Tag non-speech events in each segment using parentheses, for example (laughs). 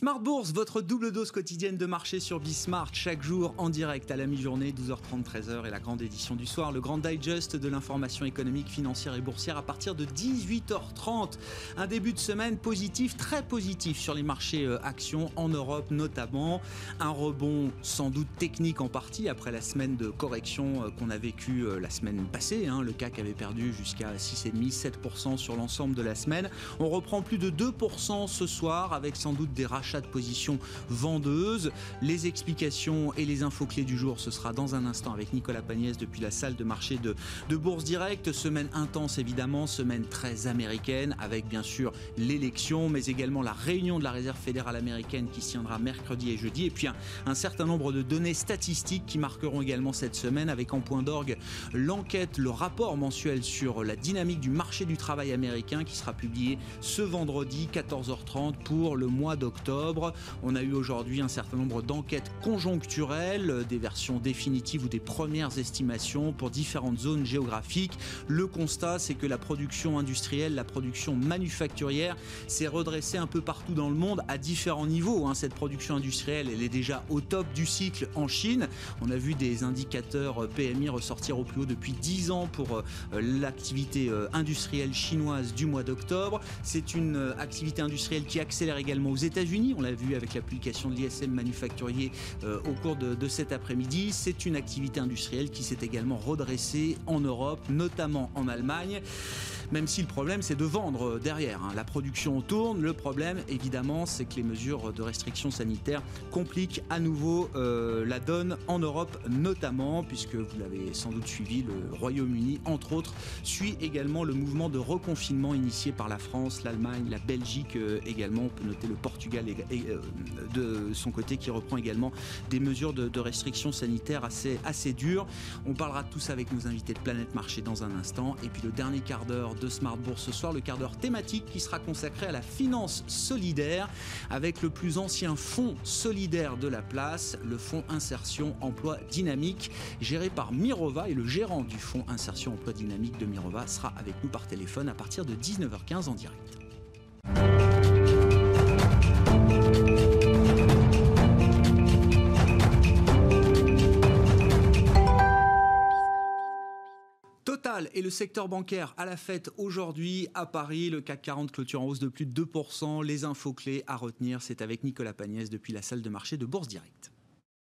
Smart Bourse, votre double dose quotidienne de marché sur Bismart, chaque jour en direct à la mi-journée, 12h30, 13h et la grande édition du soir, le grand digest de l'information économique, financière et boursière à partir de 18h30. Un début de semaine positif, très positif sur les marchés euh, actions en Europe notamment. Un rebond sans doute technique en partie après la semaine de correction euh, qu'on a vécue euh, la semaine passée. Hein. Le CAC avait perdu jusqu'à 6,5-7% sur l'ensemble de la semaine. On reprend plus de 2% ce soir avec sans doute des rachats de position vendeuse. Les explications et les infos clés du jour, ce sera dans un instant avec Nicolas Pagnès depuis la salle de marché de, de Bourse Direct. Semaine intense évidemment, semaine très américaine avec bien sûr l'élection, mais également la réunion de la Réserve fédérale américaine qui se tiendra mercredi et jeudi. Et puis un, un certain nombre de données statistiques qui marqueront également cette semaine avec en point d'orgue l'enquête, le rapport mensuel sur la dynamique du marché du travail américain qui sera publié ce vendredi 14h30 pour le mois d'octobre. On a eu aujourd'hui un certain nombre d'enquêtes conjoncturelles, des versions définitives ou des premières estimations pour différentes zones géographiques. Le constat, c'est que la production industrielle, la production manufacturière s'est redressée un peu partout dans le monde à différents niveaux. Hein. Cette production industrielle, elle est déjà au top du cycle en Chine. On a vu des indicateurs PMI ressortir au plus haut depuis 10 ans pour euh, l'activité euh, industrielle chinoise du mois d'octobre. C'est une euh, activité industrielle qui accélère également aux États-Unis on l'a vu avec la publication de l'ISM manufacturier euh, au cours de, cet après-midi. C'est une activité industrielle qui s'est également redressée en Europe, notamment en Allemagne même si le problème c'est de vendre derrière. Hein. La production tourne, le problème évidemment c'est que les mesures de restriction sanitaire compliquent à nouveau euh, la donne en Europe notamment, puisque vous l'avez sans doute suivi, le Royaume-Uni entre autres suit également le mouvement de reconfinement initié par la France, l'Allemagne, la Belgique euh, également, on peut noter le Portugal euh, de son côté qui reprend également des mesures de, de restriction sanitaire assez, assez dures. On parlera de tout ça avec nos invités de Planète Marché dans un instant, et puis le dernier quart d'heure de Smart Bourse ce soir, le quart d'heure thématique qui sera consacré à la finance solidaire avec le plus ancien fonds solidaire de la place, le fonds Insertion Emploi Dynamique, géré par Mirova et le gérant du fonds Insertion Emploi Dynamique de Mirova sera avec nous par téléphone à partir de 19h15 en direct. Total et le secteur bancaire à la fête aujourd'hui à Paris. Le CAC 40 clôture en hausse de plus de 2%. Les infos clés à retenir, c'est avec Nicolas Pagnès depuis la salle de marché de Bourse Directe.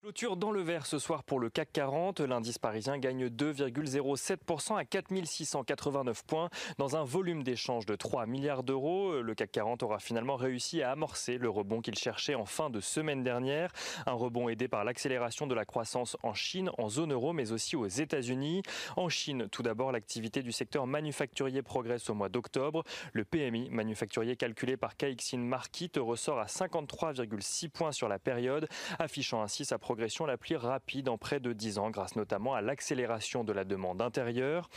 Clôture dans le vert ce soir pour le CAC 40. L'indice parisien gagne 2,07% à 4689 points dans un volume d'échange de 3 milliards d'euros. Le CAC 40 aura finalement réussi à amorcer le rebond qu'il cherchait en fin de semaine dernière. Un rebond aidé par l'accélération de la croissance en Chine, en zone euro, mais aussi aux États-Unis. En Chine, tout d'abord, l'activité du secteur manufacturier progresse au mois d'octobre. Le PMI manufacturier calculé par Caixin Market ressort à 53,6 points sur la période, affichant ainsi sa progression progression la plus rapide en près de 10 ans, grâce notamment à l'accélération de la demande intérieure.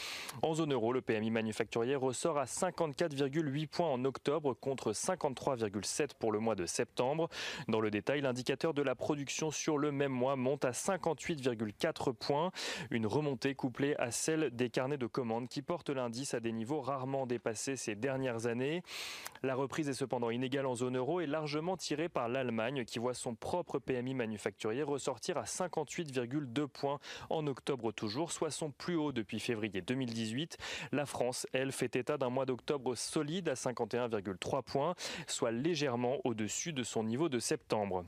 En zone euro, le PMI manufacturier ressort à 54,8 points en octobre contre 53,7 pour le mois de septembre. Dans le détail, l'indicateur de la production sur le même mois monte à 58,4 points, une remontée couplée à celle des carnets de commandes qui portent l'indice à des niveaux rarement dépassés ces dernières années. La reprise est cependant inégale en zone euro et largement tirée par l'Allemagne qui voit son propre PMI manufacturier ressortir sortir à 58,2 points en octobre toujours, soit son plus haut depuis février 2018. La France, elle, fait état d'un mois d'octobre solide à 51,3 points, soit légèrement au-dessus de son niveau de septembre.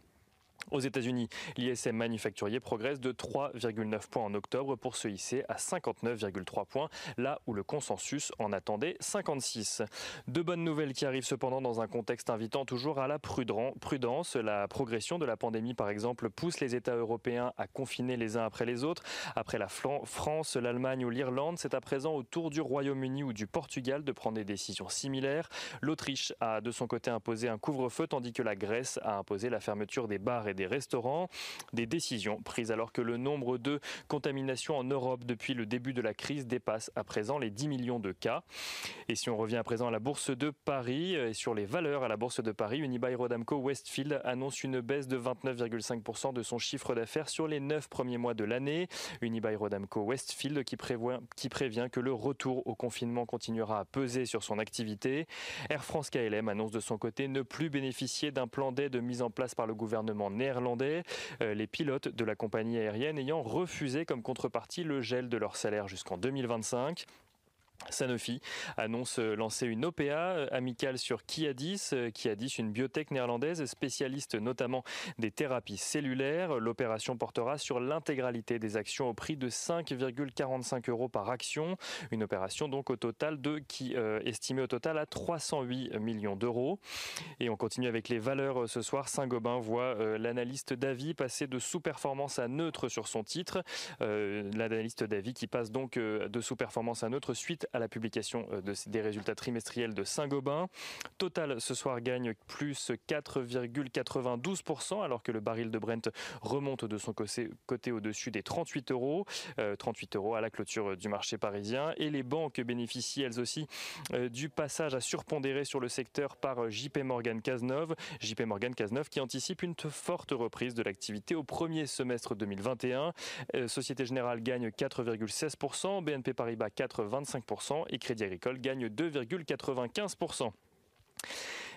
Aux États-Unis, l'ISM manufacturier progresse de 3,9 points en octobre pour se hisser à 59,3 points, là où le consensus en attendait 56. De bonnes nouvelles qui arrivent cependant dans un contexte invitant toujours à la prudence. La progression de la pandémie, par exemple, pousse les États européens à confiner les uns après les autres. Après la France, l'Allemagne ou l'Irlande, c'est à présent au tour du Royaume-Uni ou du Portugal de prendre des décisions similaires. L'Autriche a de son côté imposé un couvre-feu, tandis que la Grèce a imposé la fermeture des bars des restaurants. Des décisions prises alors que le nombre de contaminations en Europe depuis le début de la crise dépasse à présent les 10 millions de cas. Et si on revient à présent à la bourse de Paris et sur les valeurs à la bourse de Paris, Unibail Rodamco Westfield annonce une baisse de 29,5% de son chiffre d'affaires sur les 9 premiers mois de l'année. Unibail Rodamco Westfield qui, prévoit, qui prévient que le retour au confinement continuera à peser sur son activité. Air France KLM annonce de son côté ne plus bénéficier d'un plan d'aide mis en place par le gouvernement néerlandais. Euh, les pilotes de la compagnie aérienne ayant refusé comme contrepartie le gel de leur salaire jusqu'en 2025. Sanofi annonce euh, lancer une OPA euh, amicale sur Kiadis. Euh, Kiadis, une biotech néerlandaise spécialiste notamment des thérapies cellulaires. L'opération portera sur l'intégralité des actions au prix de 5,45 euros par action. Une opération donc au total de qui estimée au total à 308 millions d'euros. Et on continue avec les valeurs ce soir. Saint-Gobain voit l'analyste d'avis passer de sous-performance à neutre sur son titre. L'analyste d'avis qui passe donc de sous-performance à neutre suite à la publication euh, des résultats trimestriels de Saint-Gobain. Total ce soir gagne plus 4,92% alors que le baril de Brent remonte de son côté au-dessus des 38 euros. 38 euh, euros à la clôture du marché parisien. Et les banques bénéficient elles aussi euh, du passage à surpondérer sur le secteur par JP Morgan Cazeneuve. JP Morgan Cazeneuve qui anticipe une forte reprise de l'activité au premier semestre 2021. Société Générale gagne 4,16%, BNP Paribas 4,25% et Crédit Agricole gagne 2,95%.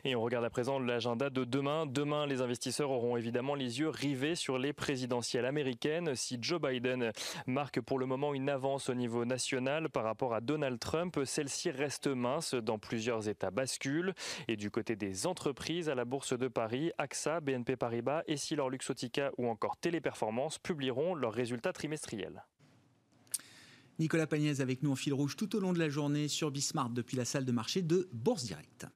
Et on regarde à présent l'agenda de demain. Demain, les investisseurs auront évidemment les yeux rivés sur les présidentielles américaines. Si Joe Biden marque pour le moment une avance au niveau national par rapport à Donald Trump, celle-ci reste mince dans plusieurs États basculent. Et du côté des entreprises, à la Bourse de Paris, AXA, BNP Paribas, Essilor Luxotica ou encore Téléperformance publieront leurs résultats trimestriels. Nicolas Pagnès avec nous en fil rouge tout au long de la journée sur Bismart depuis la salle de marché de Bourse Direct.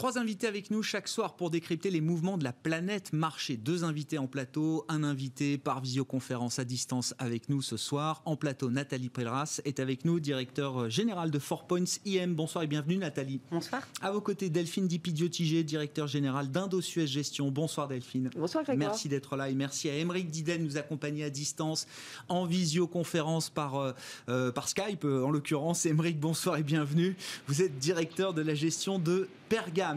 Trois invités avec nous chaque soir pour décrypter les mouvements de la planète marché. Deux invités en plateau, un invité par visioconférence à distance avec nous ce soir. En plateau, Nathalie Prelras est avec nous, directeur général de Four Points IM. Bonsoir et bienvenue Nathalie. Bonsoir. À vos côtés, Delphine Dipidio-Tigé, directeur général d'Indo-Suez Gestion. Bonsoir Delphine. Bonsoir Grégoire. Merci d'être là et merci à Émeric Didel de nous accompagner à distance en visioconférence par, euh, euh, par Skype. Euh, en l'occurrence, Émeric, bonsoir et bienvenue. Vous êtes directeur de la gestion de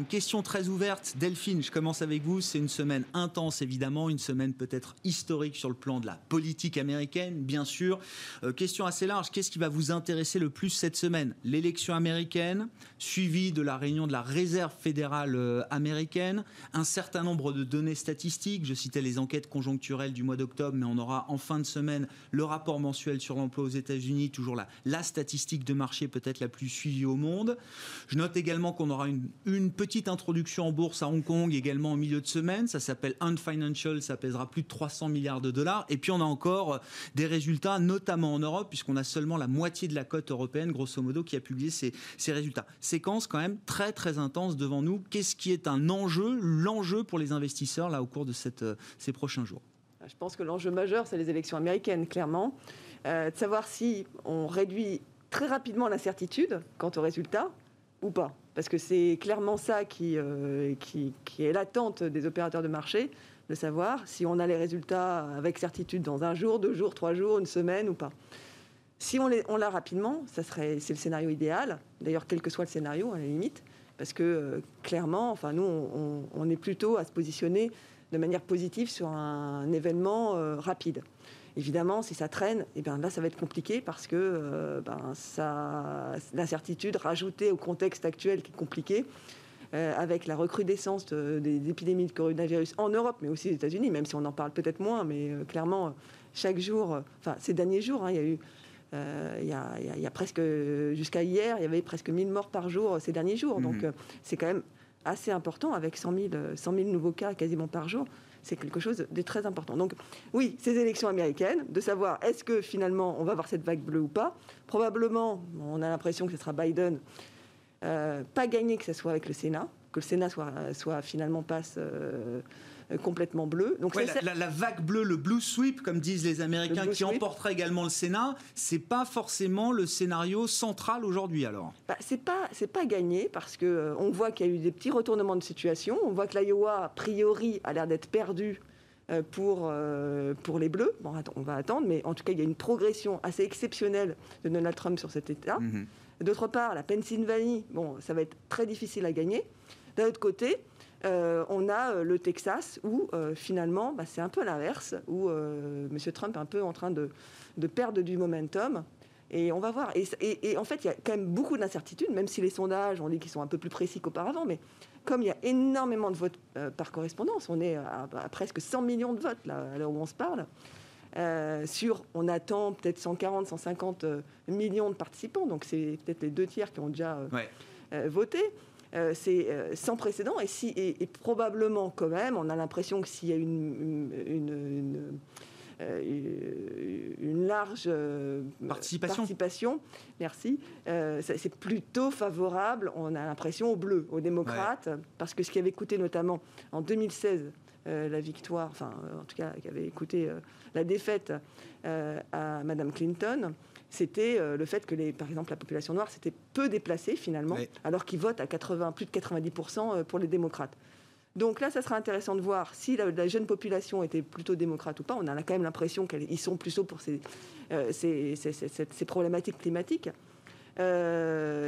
Question très ouverte. Delphine, je commence avec vous. C'est une semaine intense, évidemment, une semaine peut-être historique sur le plan de la politique américaine, bien sûr. Euh, question assez large. Qu'est-ce qui va vous intéresser le plus cette semaine? L'élection américaine, suivie de la réunion de la Réserve fédérale euh, américaine, un certain nombre de données statistiques. Je citais les enquêtes conjoncturelles du mois d'octobre, mais on aura en fin de semaine le rapport mensuel sur l'emploi aux États-Unis, toujours la, la statistique de marché peut-être la plus suivie au monde. Je note également qu'on aura une une petite introduction en bourse à Hong Kong également en milieu de semaine. Ça s'appelle Unfinancial, ça pèsera plus de 300 milliards de dollars. Et puis on a encore des résultats, notamment en Europe, puisqu'on a seulement la moitié de la cote européenne, grosso modo, qui a publié ces, résultats. Séquence quand même très très intense devant nous. Qu'est-ce qui est un enjeu, l'enjeu pour les investisseurs là au cours de cette, ces prochains jours? Je pense que l'enjeu majeur, c'est les élections américaines, clairement. Euh, de savoir si on réduit très rapidement l'incertitude quant aux résultats ou pas parce que c'est clairement ça euh, qui, est l'attente des opérateurs de marché, de savoir si on a les résultats avec certitude dans un jour, deux jours, trois jours, une semaine ou pas. Si on l'a rapidement, ça serait, c'est le scénario idéal. D'ailleurs, quel que soit le scénario, à la limite, parce que euh, clairement, enfin, nous, on, est plutôt à se positionner de manière positive sur un, événement euh, rapide. Évidemment, si ça traîne, eh bien là, ça va être compliqué parce que euh, ben, l'incertitude rajoutée au contexte actuel qui est compliqué, euh, avec la recrudescence des épidémies de coronavirus en Europe, mais aussi aux États-Unis, même si on en parle peut-être moins, mais euh, clairement, chaque jour, enfin ces derniers jours, hein, il y a eu il, y a, presque, jusqu'à hier, il y avait presque 1000 morts par jour ces derniers jours. Mmh. Donc, c'est quand même assez important avec 100 000, 100 000, nouveaux cas quasiment par jour c'est quelque chose de très important. Donc oui, ces élections américaines, de savoir est-ce que finalement on va avoir cette vague bleue ou pas. Probablement, on a l'impression que ce sera Biden. Euh, pas gagné que ce soit avec le Sénat, que le Sénat soit, finalement passe, euh, complètement bleu. Donc la, vague bleue, le blue sweep, comme disent les Américains, qui emporterait également le Sénat, c'est pas forcément le scénario central aujourd'hui alors. Bah, c'est pas c'est pas gagné parce que on voit qu'il y a eu des petits retournements de situation. On voit que l'Iowa a priori a l'air d'être perdu pour, pour les Bleus. Bon, on va attendre, mais en tout cas, il y a une progression assez exceptionnelle de Donald Trump sur cet État. Mhm. D'autre part, la Pennsylvanie, bon, ça va être très difficile à gagner. D'un autre côté, euh, on a euh, le Texas où euh, finalement bah, c'est un peu l'inverse, où M. Trump est un peu en train de, perdre du momentum. Et on va voir. Et, en fait, il y a quand même beaucoup d'incertitudes, même si les sondages, on dit qu'ils sont un peu plus précis qu'auparavant, mais comme il y a énormément de votes par correspondance, on est à, presque 100 millions de votes là, à l'heure où on se parle, sur, on attend peut-être 140, 150 millions de participants, donc c'est peut-être les deux tiers qui ont déjà voté. Euh, c'est euh, sans précédent. Et, si, et, probablement quand même, on a l'impression que s'il y a une, une, euh, large participation. merci, c'est plutôt favorable, on a l'impression, aux Bleus, aux démocrates, parce que ce qui avait coûté notamment en 2016 la victoire, enfin en tout cas qui avait coûté la défaite à Madame Clinton, c'était euh, le fait que, les, par exemple, la population noire s'était peu déplacée finalement, alors qu'ils votent à 80, plus de 90% euh, pour les démocrates. Donc là, ça sera intéressant de voir si la, jeune population était plutôt démocrate ou pas. On a quand même l'impression qu'ils sont plutôt pour ces, euh, ces, problématiques climatiques.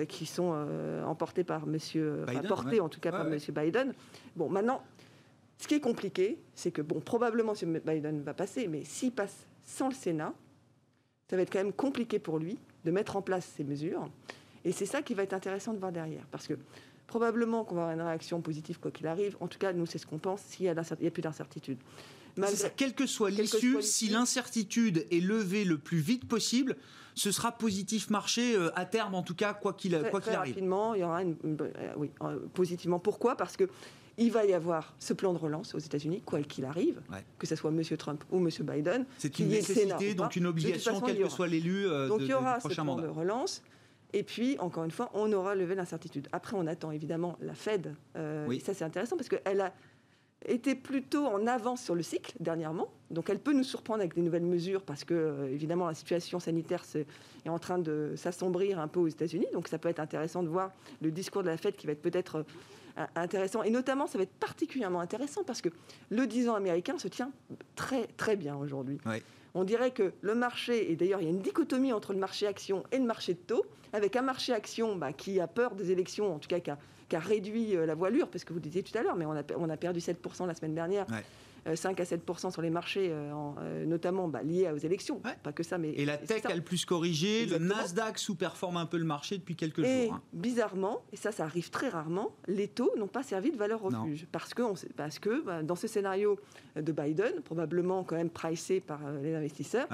qui sont emportées par Monsieur, portées en tout cas par Monsieur Biden. Bon, maintenant, ce qui est compliqué, c'est que bon, probablement M. Biden va passer, mais s'il passe sans le Sénat, ça va être quand même compliqué pour lui de mettre en place ces mesures. Et c'est ça qui va être intéressant de voir derrière. Parce que probablement qu'on va avoir une réaction positive quoi qu'il arrive. En tout cas, nous, c'est ce qu'on pense s'il y, a plus d'incertitude. Quelle que soit l'issue, si l'incertitude est levée le plus vite possible, ce sera positif marché euh, à terme, en tout cas, quoi qu'il arrive. Rapidement, il y aura une, euh, oui, euh, positivement. Pourquoi? Parce que il va y avoir ce plan de relance aux États-Unis, quoi qu'il arrive, que ce soit M. Trump ou M. Biden. C'est une nécessité, donc une obligation, quel que soit l'élu. Euh, donc il y aura ce plan de relance. Et puis, encore une fois, on aura levé l'incertitude. Après, on attend évidemment la Fed. Euh, oui. Ça, c'est intéressant parce qu'elle a été plutôt en avance sur le cycle dernièrement. Donc, elle peut nous surprendre avec des nouvelles mesures parce que, euh, évidemment, la situation sanitaire est, est en train de s'assombrir un peu aux États-Unis. Donc, ça peut être intéressant de voir le discours de la Fed qui va être peut-être intéressant. Et notamment, ça va être particulièrement intéressant parce que le 10 ans américain se tient très, très bien aujourd'hui. On dirait que le marché, et d'ailleurs il y a une dichotomie entre le marché action et le marché de taux, avec un marché action bah, qui a peur des élections, en tout cas qui a, réduit euh, la voilure, parce que vous le disiez tout à l'heure, mais on a, on a perdu 7% la semaine dernière. 5 euh, à 7% sur les marchés, euh, euh, notamment bah, liés aux élections. Pas que ça, mais. Et la tech a le plus corrigé. Le Nasdaq sous-performe un peu le marché depuis quelques et jours. Hein. Bizarrement, et ça, ça arrive très rarement, les taux n'ont pas servi de valeur refuge. Parce que, on parce que bah, dans ce scénario de Biden, probablement quand même pricé par les investisseurs,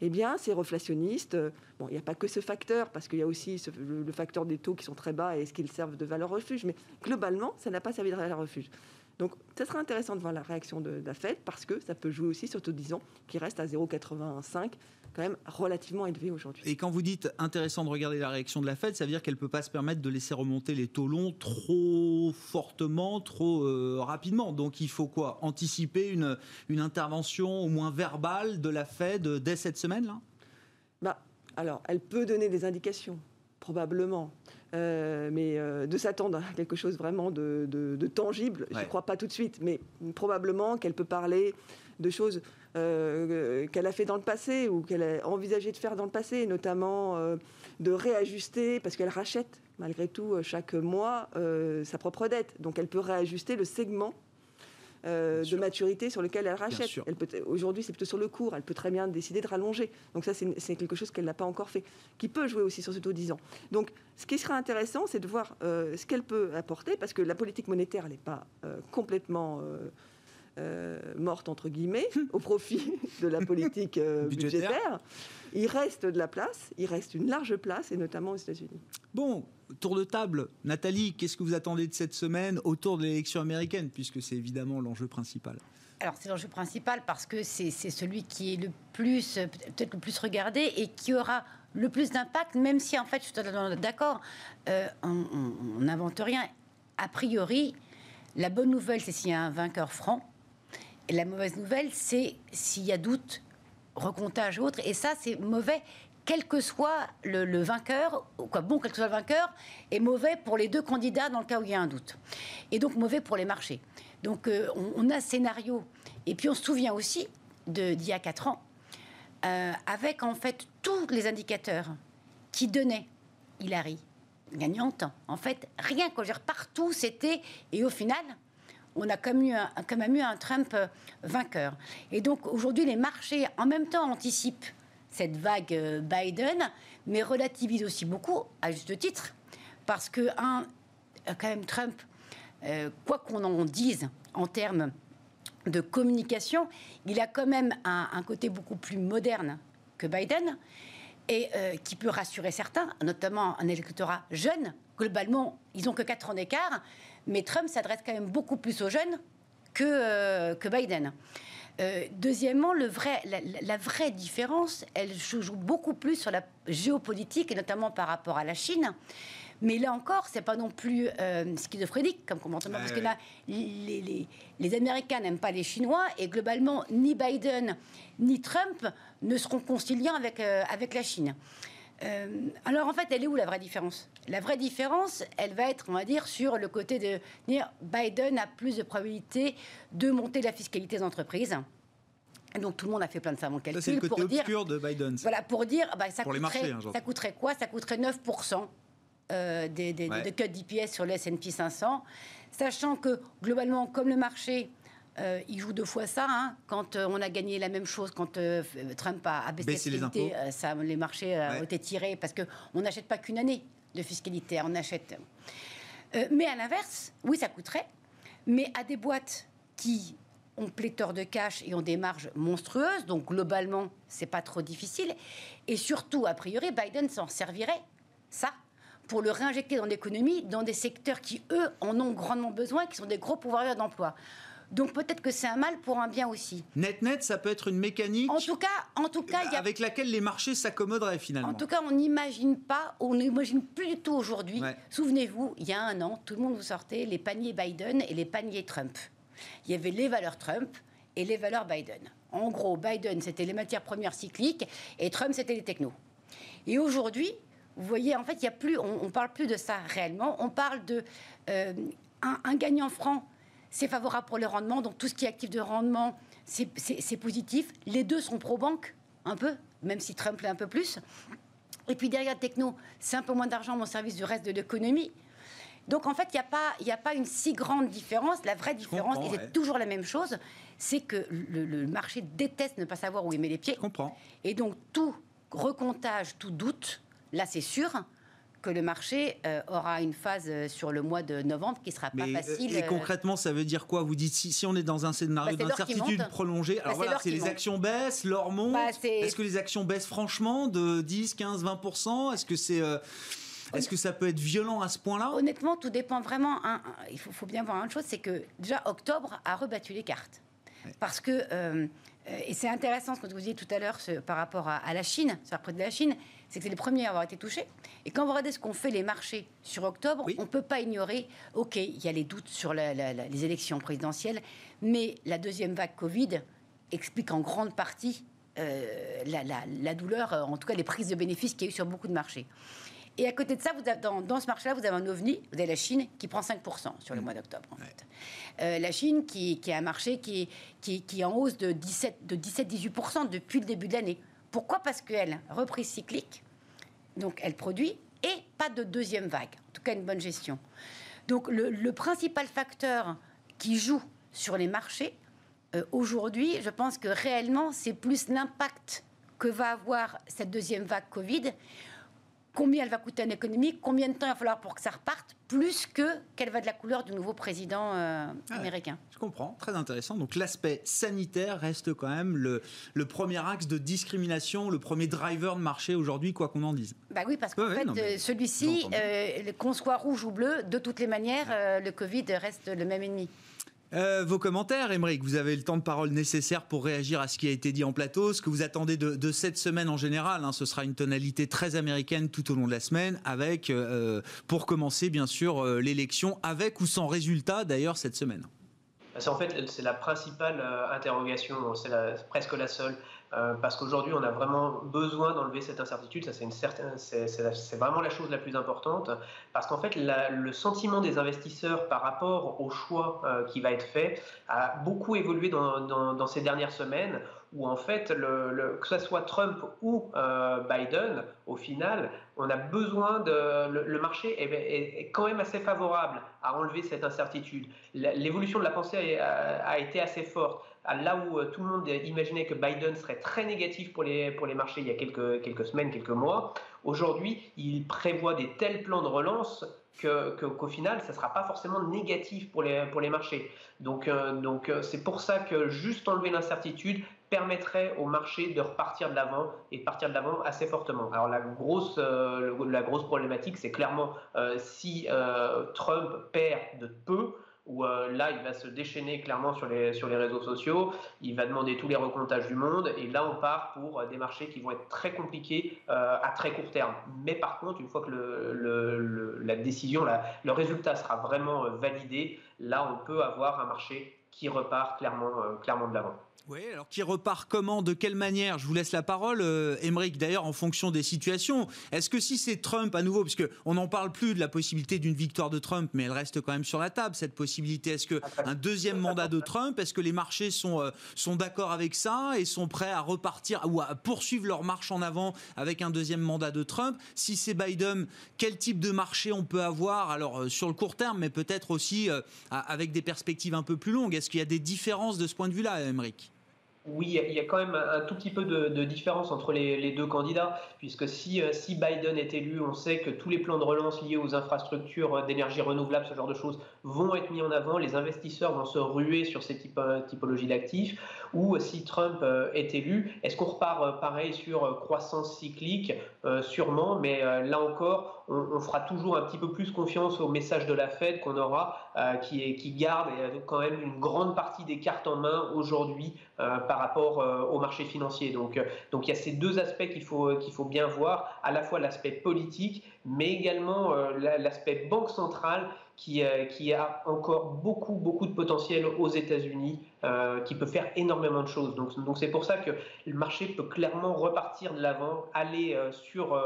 eh bien, c'est reflationniste. Bon, il n'y a pas que ce facteur, parce qu'il y a aussi le, facteur des taux qui sont très bas et ce qu'ils servent de valeur refuge. Mais globalement, ça n'a pas servi de valeur refuge. Donc, ça sera intéressant de voir la réaction de, la Fed parce que ça peut jouer aussi sur taux 10 ans qui reste à 0,85 quand même relativement élevé aujourd'hui. Et quand vous dites intéressant de regarder la réaction de la Fed, ça veut dire qu'elle ne peut pas se permettre de laisser remonter les taux longs trop fortement, trop euh, rapidement. Donc il faut quoi? Anticiper une, une intervention au moins verbale de la Fed dès cette semaine-là bah, Alors, elle peut donner des indications, probablement. Euh, mais euh, de s'attendre à quelque chose vraiment de, tangible, je ne crois pas tout de suite, mais probablement qu'elle peut parler de choses euh, qu'elle a fait dans le passé ou qu'elle a envisagé de faire dans le passé, notamment de réajuster, parce qu'elle rachète malgré tout chaque mois sa propre dette. Donc elle peut réajuster le segment euh, de maturité sur lequel elle rachète. Aujourd'hui, c'est plutôt sur le cours. Elle peut très bien décider de rallonger. Donc ça, c'est quelque chose qu'elle n'a pas encore fait, qui peut jouer aussi sur ce taux 10 ans. Donc ce qui sera intéressant, c'est de voir euh, ce qu'elle peut apporter, parce que la politique monétaire, n'est pas euh, morte entre guillemets (laughs) au profit de la politique (laughs) budgétaire. Il reste de la place, il reste une large place, et notamment aux États-Unis. Bon, tour de table. Nathalie, qu'est-ce que vous attendez de cette semaine autour de l'élection américaine, puisque c'est évidemment l'enjeu principal? Alors c'est l'enjeu principal parce que c'est celui qui est le plus, peut-être le plus regardé et qui aura le plus d'impact, même si en fait je suis totalement d'accord, euh, on n'invente rien. A priori, la bonne nouvelle, c'est s'il y a un vainqueur franc. La mauvaise nouvelle, c'est s'il y a doute, recomptage autre. Et ça, c'est mauvais quel que soit le, vainqueur, quoi, bon, quel que soit le vainqueur, et mauvais pour les deux candidats dans le cas où il y a un doute. Et donc mauvais pour les marchés. Donc euh, on, a scénario. Et puis on se souvient aussi d'il y a 4 ans, euh, avec en fait tous les indicateurs qui donnaient Hillary gagnante. En fait, rien gère partout, c'était. Et au final, on a quand même eu un, Trump euh, vainqueur. Et donc aujourd'hui, les marchés en même temps anticipent cette vague euh, Biden, mais relativise aussi beaucoup, à juste titre, parce que, un, euh, quand même, Trump, quoi qu'on en dise en termes de communication, il a quand même un, côté beaucoup plus moderne que Biden et qui peut rassurer certains, notamment un électorat jeune. Globalement, ils n'ont que 4 ans d'écart, mais Trump s'adresse quand même beaucoup plus aux jeunes que, que Biden. Euh, deuxièmement, le vrai, la, vraie différence, elle joue beaucoup plus sur la géopolitique et notamment par rapport à la Chine. Mais là encore, c'est pas non plus euh, schizophrénique comme comportement, parce que là, les, les, Américains n'aiment pas les Chinois et globalement, ni Biden ni Trump ne seront conciliants avec, euh, avec la Chine. Alors en fait, elle est où la vraie différence? La vraie différence, elle va être, on va dire, sur le côté de dire Biden a plus de probabilité de monter la fiscalité des entreprises. Donc tout le monde a fait plein de savants calculs c'est le côté obscur de Biden. Voilà, pour dire, bah, ça, coûterait, hein, ça coûterait quoi? Ça coûterait 9% euh, des, des, de cut d'IPS sur le S&P 500, sachant que globalement, comme le marché euh, il joue deux fois ça. Hein. Quand euh, on a gagné la même chose, quand euh, Trump a, baissé, la fiscalité, ça, les marchés ont été tirés parce qu'on n'achète pas qu'une année de fiscalité, on achète. mais à l'inverse, oui, ça coûterait, mais à des boîtes qui ont pléthore de cash et ont des marges monstrueuses, donc globalement, c'est pas trop difficile. Et surtout, a priori, Biden s'en servirait, ça, pour le réinjecter dans l'économie, dans des secteurs qui, eux, en ont grandement besoin, qui sont des gros pouvoirs d'emploi. Donc peut-être que c'est un mal pour un bien aussi. Net net, ça peut être une mécanique. En tout cas, en tout cas, avec laquelle les marchés s'accommoderaient finalement. En tout cas, on n'imagine pas, on n'imagine plus du tout aujourd'hui. Souvenez-vous, il y a un an, tout le monde vous sortait les paniers Biden et les paniers Trump il y avait les valeurs Trump et les valeurs Biden. En gros, Biden, c'était les matières premières cycliques et Trump, c'était les technos. Et aujourd'hui, vous voyez, en fait, il y a plus, on ne parle plus de ça réellement. On parle de euh, un, gagnant franc, c'est favorable pour le rendement. Donc tout ce qui est actif de rendement, c'est positif. Les deux sont pro-banque, un peu, même si Trump l'est un peu plus. Et puis derrière techno, c'est un peu moins d'argent au service du reste de l'économie. Donc en fait, il n'y a, pas, a pas une si grande différence. La vraie différence, et c'est toujours la même chose, c'est que le, marché déteste ne pas savoir où il met les pieds. Je comprends. Et donc tout recomptage, tout doute, là c'est sûr, que le marché euh, aura une phase euh, sur le mois de novembre qui sera pas euh, facile. Et concrètement, ça veut dire quoi? Vous dites si, si, on est dans un scénario bah, d'incertitude prolongée, bah, alors voilà, c'est les actions baissent, l'or monte. Bah, Est-ce que les actions baissent franchement de 10, 15, 20 Est-ce que c'est est-ce que ça peut être violent à ce point-là? Honnêtement, tout dépend vraiment. il faut, bien voir une chose, c'est que déjà octobre a rebattu les cartes. Parce que, euh, et c'est intéressant ce que vous disiez tout à l'heure par rapport à, la Chine, sur la de la Chine, c'est que c'est les premiers à avoir été touchés. Et quand vous regardez ce qu'ont fait les marchés sur octobre, on ne peut pas ignorer, OK, il y a les doutes sur les élections présidentielles, mais la deuxième vague Covid explique en grande partie euh, la, douleur, en tout cas les prises de bénéfices qu'il y a eu sur beaucoup de marchés. Et à côté de ça, vous dans, ce marché-là, vous avez un ovni, vous avez la Chine qui prend 5% sur le mm. mois d'octobre. En fait. Euh, la Chine qui, qui, a un marché qui, qui, qui est en hausse de 17-18% depuis le début de l'année. Pourquoi Parce qu'elle, reprise cyclique, donc elle produit, et pas de deuxième vague, en tout cas une bonne gestion. Donc le, principal facteur qui joue sur les marchés, euh, aujourd'hui, je pense que réellement, c'est plus l'impact que va avoir cette deuxième vague Covid combien elle va coûter en économie, combien de temps il va falloir pour que ça reparte, plus que quelle va être la couleur du nouveau président euh, ah américain. je comprends, très intéressant. Donc l'aspect sanitaire reste quand même le, le, premier axe de discrimination, le premier driver de marché aujourd'hui, quoi qu'on en dise. Bah oui, parce qu'en fait, euh, celui-ci, euh, qu'on soit rouge ou bleu, de toutes les manières, le Covid reste le même ennemi. Euh, vos commentaires, Émeric, vous avez le temps de parole nécessaire pour réagir à ce qui a été dit en plateau. Ce que vous attendez de, cette semaine en général, hein, ce sera une tonalité très américaine tout au long de la semaine, avec, euh, pour commencer, bien sûr, euh, l'élection, avec ou sans résultat d'ailleurs cette semaine. C'est en fait c'est la principale interrogation, c'est presque la seule. Parce qu'aujourd'hui, on a vraiment besoin d'enlever cette incertitude. Ça, c'est vraiment la chose la plus importante, parce qu'en fait, le sentiment des investisseurs par rapport au choix qui va être fait a beaucoup évolué dans, ces dernières semaines où en fait, que ce soit Trump ou euh, Biden, au final, on a besoin de... Le, marché est, quand même assez favorable à enlever cette incertitude. L'évolution de la pensée a, été assez forte. Là où euh, tout le monde imaginait que Biden serait très négatif pour les, pour les marchés il y a quelques, quelques semaines, quelques mois, aujourd'hui, il prévoit des tels plans de relance qu'au final, ça ne sera pas forcément négatif pour les, pour les marchés. Donc, euh, donc c'est pour ça que juste enlever l'incertitude, permettrait au marché de repartir de l'avant et de partir de l'avant assez fortement. Alors la grosse, euh, la grosse problématique, c'est clairement euh, si euh, Trump perd de peu, où là, il va se déchaîner clairement sur les, sur les réseaux sociaux, il va demander tous les recomptages du monde, et là, on part pour des marchés qui vont être très compliqués à très court terme. Mais par contre, une fois que le, la décision, le résultat sera vraiment validé, là, on peut avoir un marché qui repart clairement, clairement de l'avant. Oui, alors qui repart comment, de quelle manière? Je vous laisse la parole, euh, d'ailleurs, en fonction des situations. Est-ce que si c'est Trump à nouveau, puisque on n'en parle plus de la possibilité d'une victoire de Trump, mais elle reste quand même sur la table, cette possibilité? Est-ce que un deuxième mandat de Trump, est-ce que les marchés sont, euh, sont d'accord avec ça et sont prêts à repartir ou à poursuivre leur marche en avant avec un deuxième mandat de Trump? Si c'est Biden, quel type de marché on peut avoir? Alors, euh, sur le court terme, mais peut-être aussi avec des perspectives un peu plus longues. Est-ce qu'il y a des différences de ce point de vue-là, Emmerich oui, il y a quand même un tout petit peu de, différence entre les, deux candidats, puisque si, euh, si, Biden est élu, on sait que tous les plans de relance liés aux infrastructures d'énergie renouvelable, ce genre de choses, vont être mis en avant, les investisseurs vont se ruer sur ces euh, typologies d'actifs, ou si Trump euh, est élu, est-ce qu'on repart pareil sur croissance cyclique? Sûrement, mais là encore, on, fera toujours un petit peu plus confiance au message de la Fed qu'on aura, qui, qui garde quand même une grande partie des cartes en main aujourd'hui par rapport euh, au marché financier. Donc, euh, donc il y a ces deux aspects qu'il faut, qu'il faut bien voir, à la fois l'aspect politique, mais également euh, l'aspect banque centrale qui, qui, a encore beaucoup, beaucoup de potentiel aux États-Unis, qui peut faire énormément de choses. Donc, c'est pour ça que le marché peut clairement repartir de l'avant, aller sur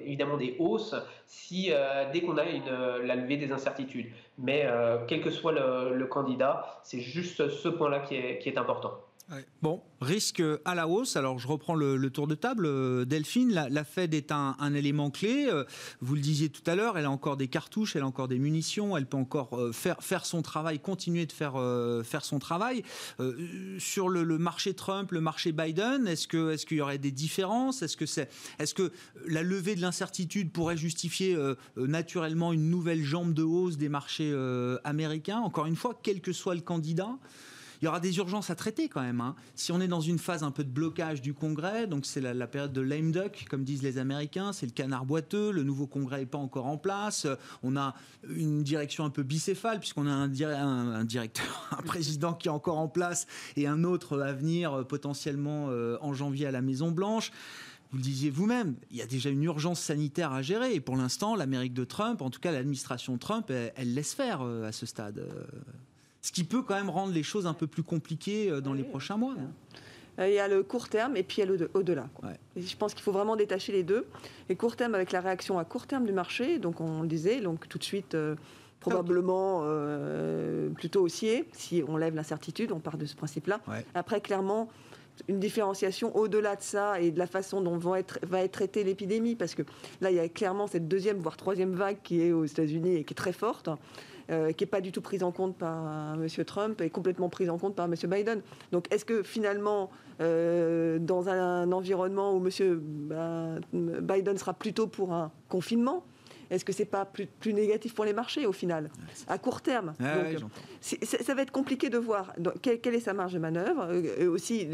évidemment des hausses, si, dès qu'on a la levée des incertitudes. Mais quel que soit le, candidat, c'est juste ce point-là qui est important. Bon, risque à la hausse. Alors, je reprends le, tour de table. Euh, Delphine, la, Fed est un, élément clé. Euh, vous le disiez tout à l'heure, elle a encore des cartouches, elle a encore des munitions, elle peut encore euh, faire, faire son travail, continuer de faire, faire son travail. sur le, marché Trump, le marché Biden, est-ce qu'il y aurait des différences? Est-ce que c'est est-ce que la levée de l'incertitude pourrait justifier naturellement une nouvelle jambe de hausse des marchés américains? Encore une fois, quel que soit le candidat. Il y aura des urgences à traiter quand même. Hein. Si on est dans une phase un peu de blocage du Congrès, donc c'est la, période de lame duck, comme disent les Américains, c'est le canard boiteux, le nouveau Congrès n'est pas encore en place, on a une direction un peu bicéphale, puisqu'on a un, directeur, (laughs) un président qui est encore en place et un autre à venir euh, potentiellement euh, en janvier à la Maison-Blanche vous le disiez vous-même, il y a déjà une urgence sanitaire à gérer. Et pour l'instant, l'Amérique de Trump, en tout cas l'administration Trump, elle, laisse faire euh, à ce stade ce qui peut quand même rendre les choses un peu plus compliquées euh, dans les prochains mois. Euh, il y a le court terme et puis il y a au-delà. Je pense qu'il faut vraiment détacher les deux. Et court terme avec la réaction à court terme du marché, donc on le disait, donc tout de suite euh, probablement plutôt haussier si on lève l'incertitude, on part de ce principe-là. Après clairement une différenciation au-delà de ça et de la façon dont va être, va être traitée l'épidémie, parce que là, il y a clairement cette deuxième, voire troisième vague qui est aux États-Unis et qui est très forte. Euh, qui n'est pas du tout prise en compte par M. Trump et complètement prise en compte par M. Biden. Donc est-ce que finalement, euh, dans un, environnement où M. Ben, Biden sera plutôt pour un confinement, est-ce que c'est pas plus, plus, négatif pour les marchés au final, à court terme? Ça va être compliqué de voir quelle, est sa marge de manœuvre, et euh, aussi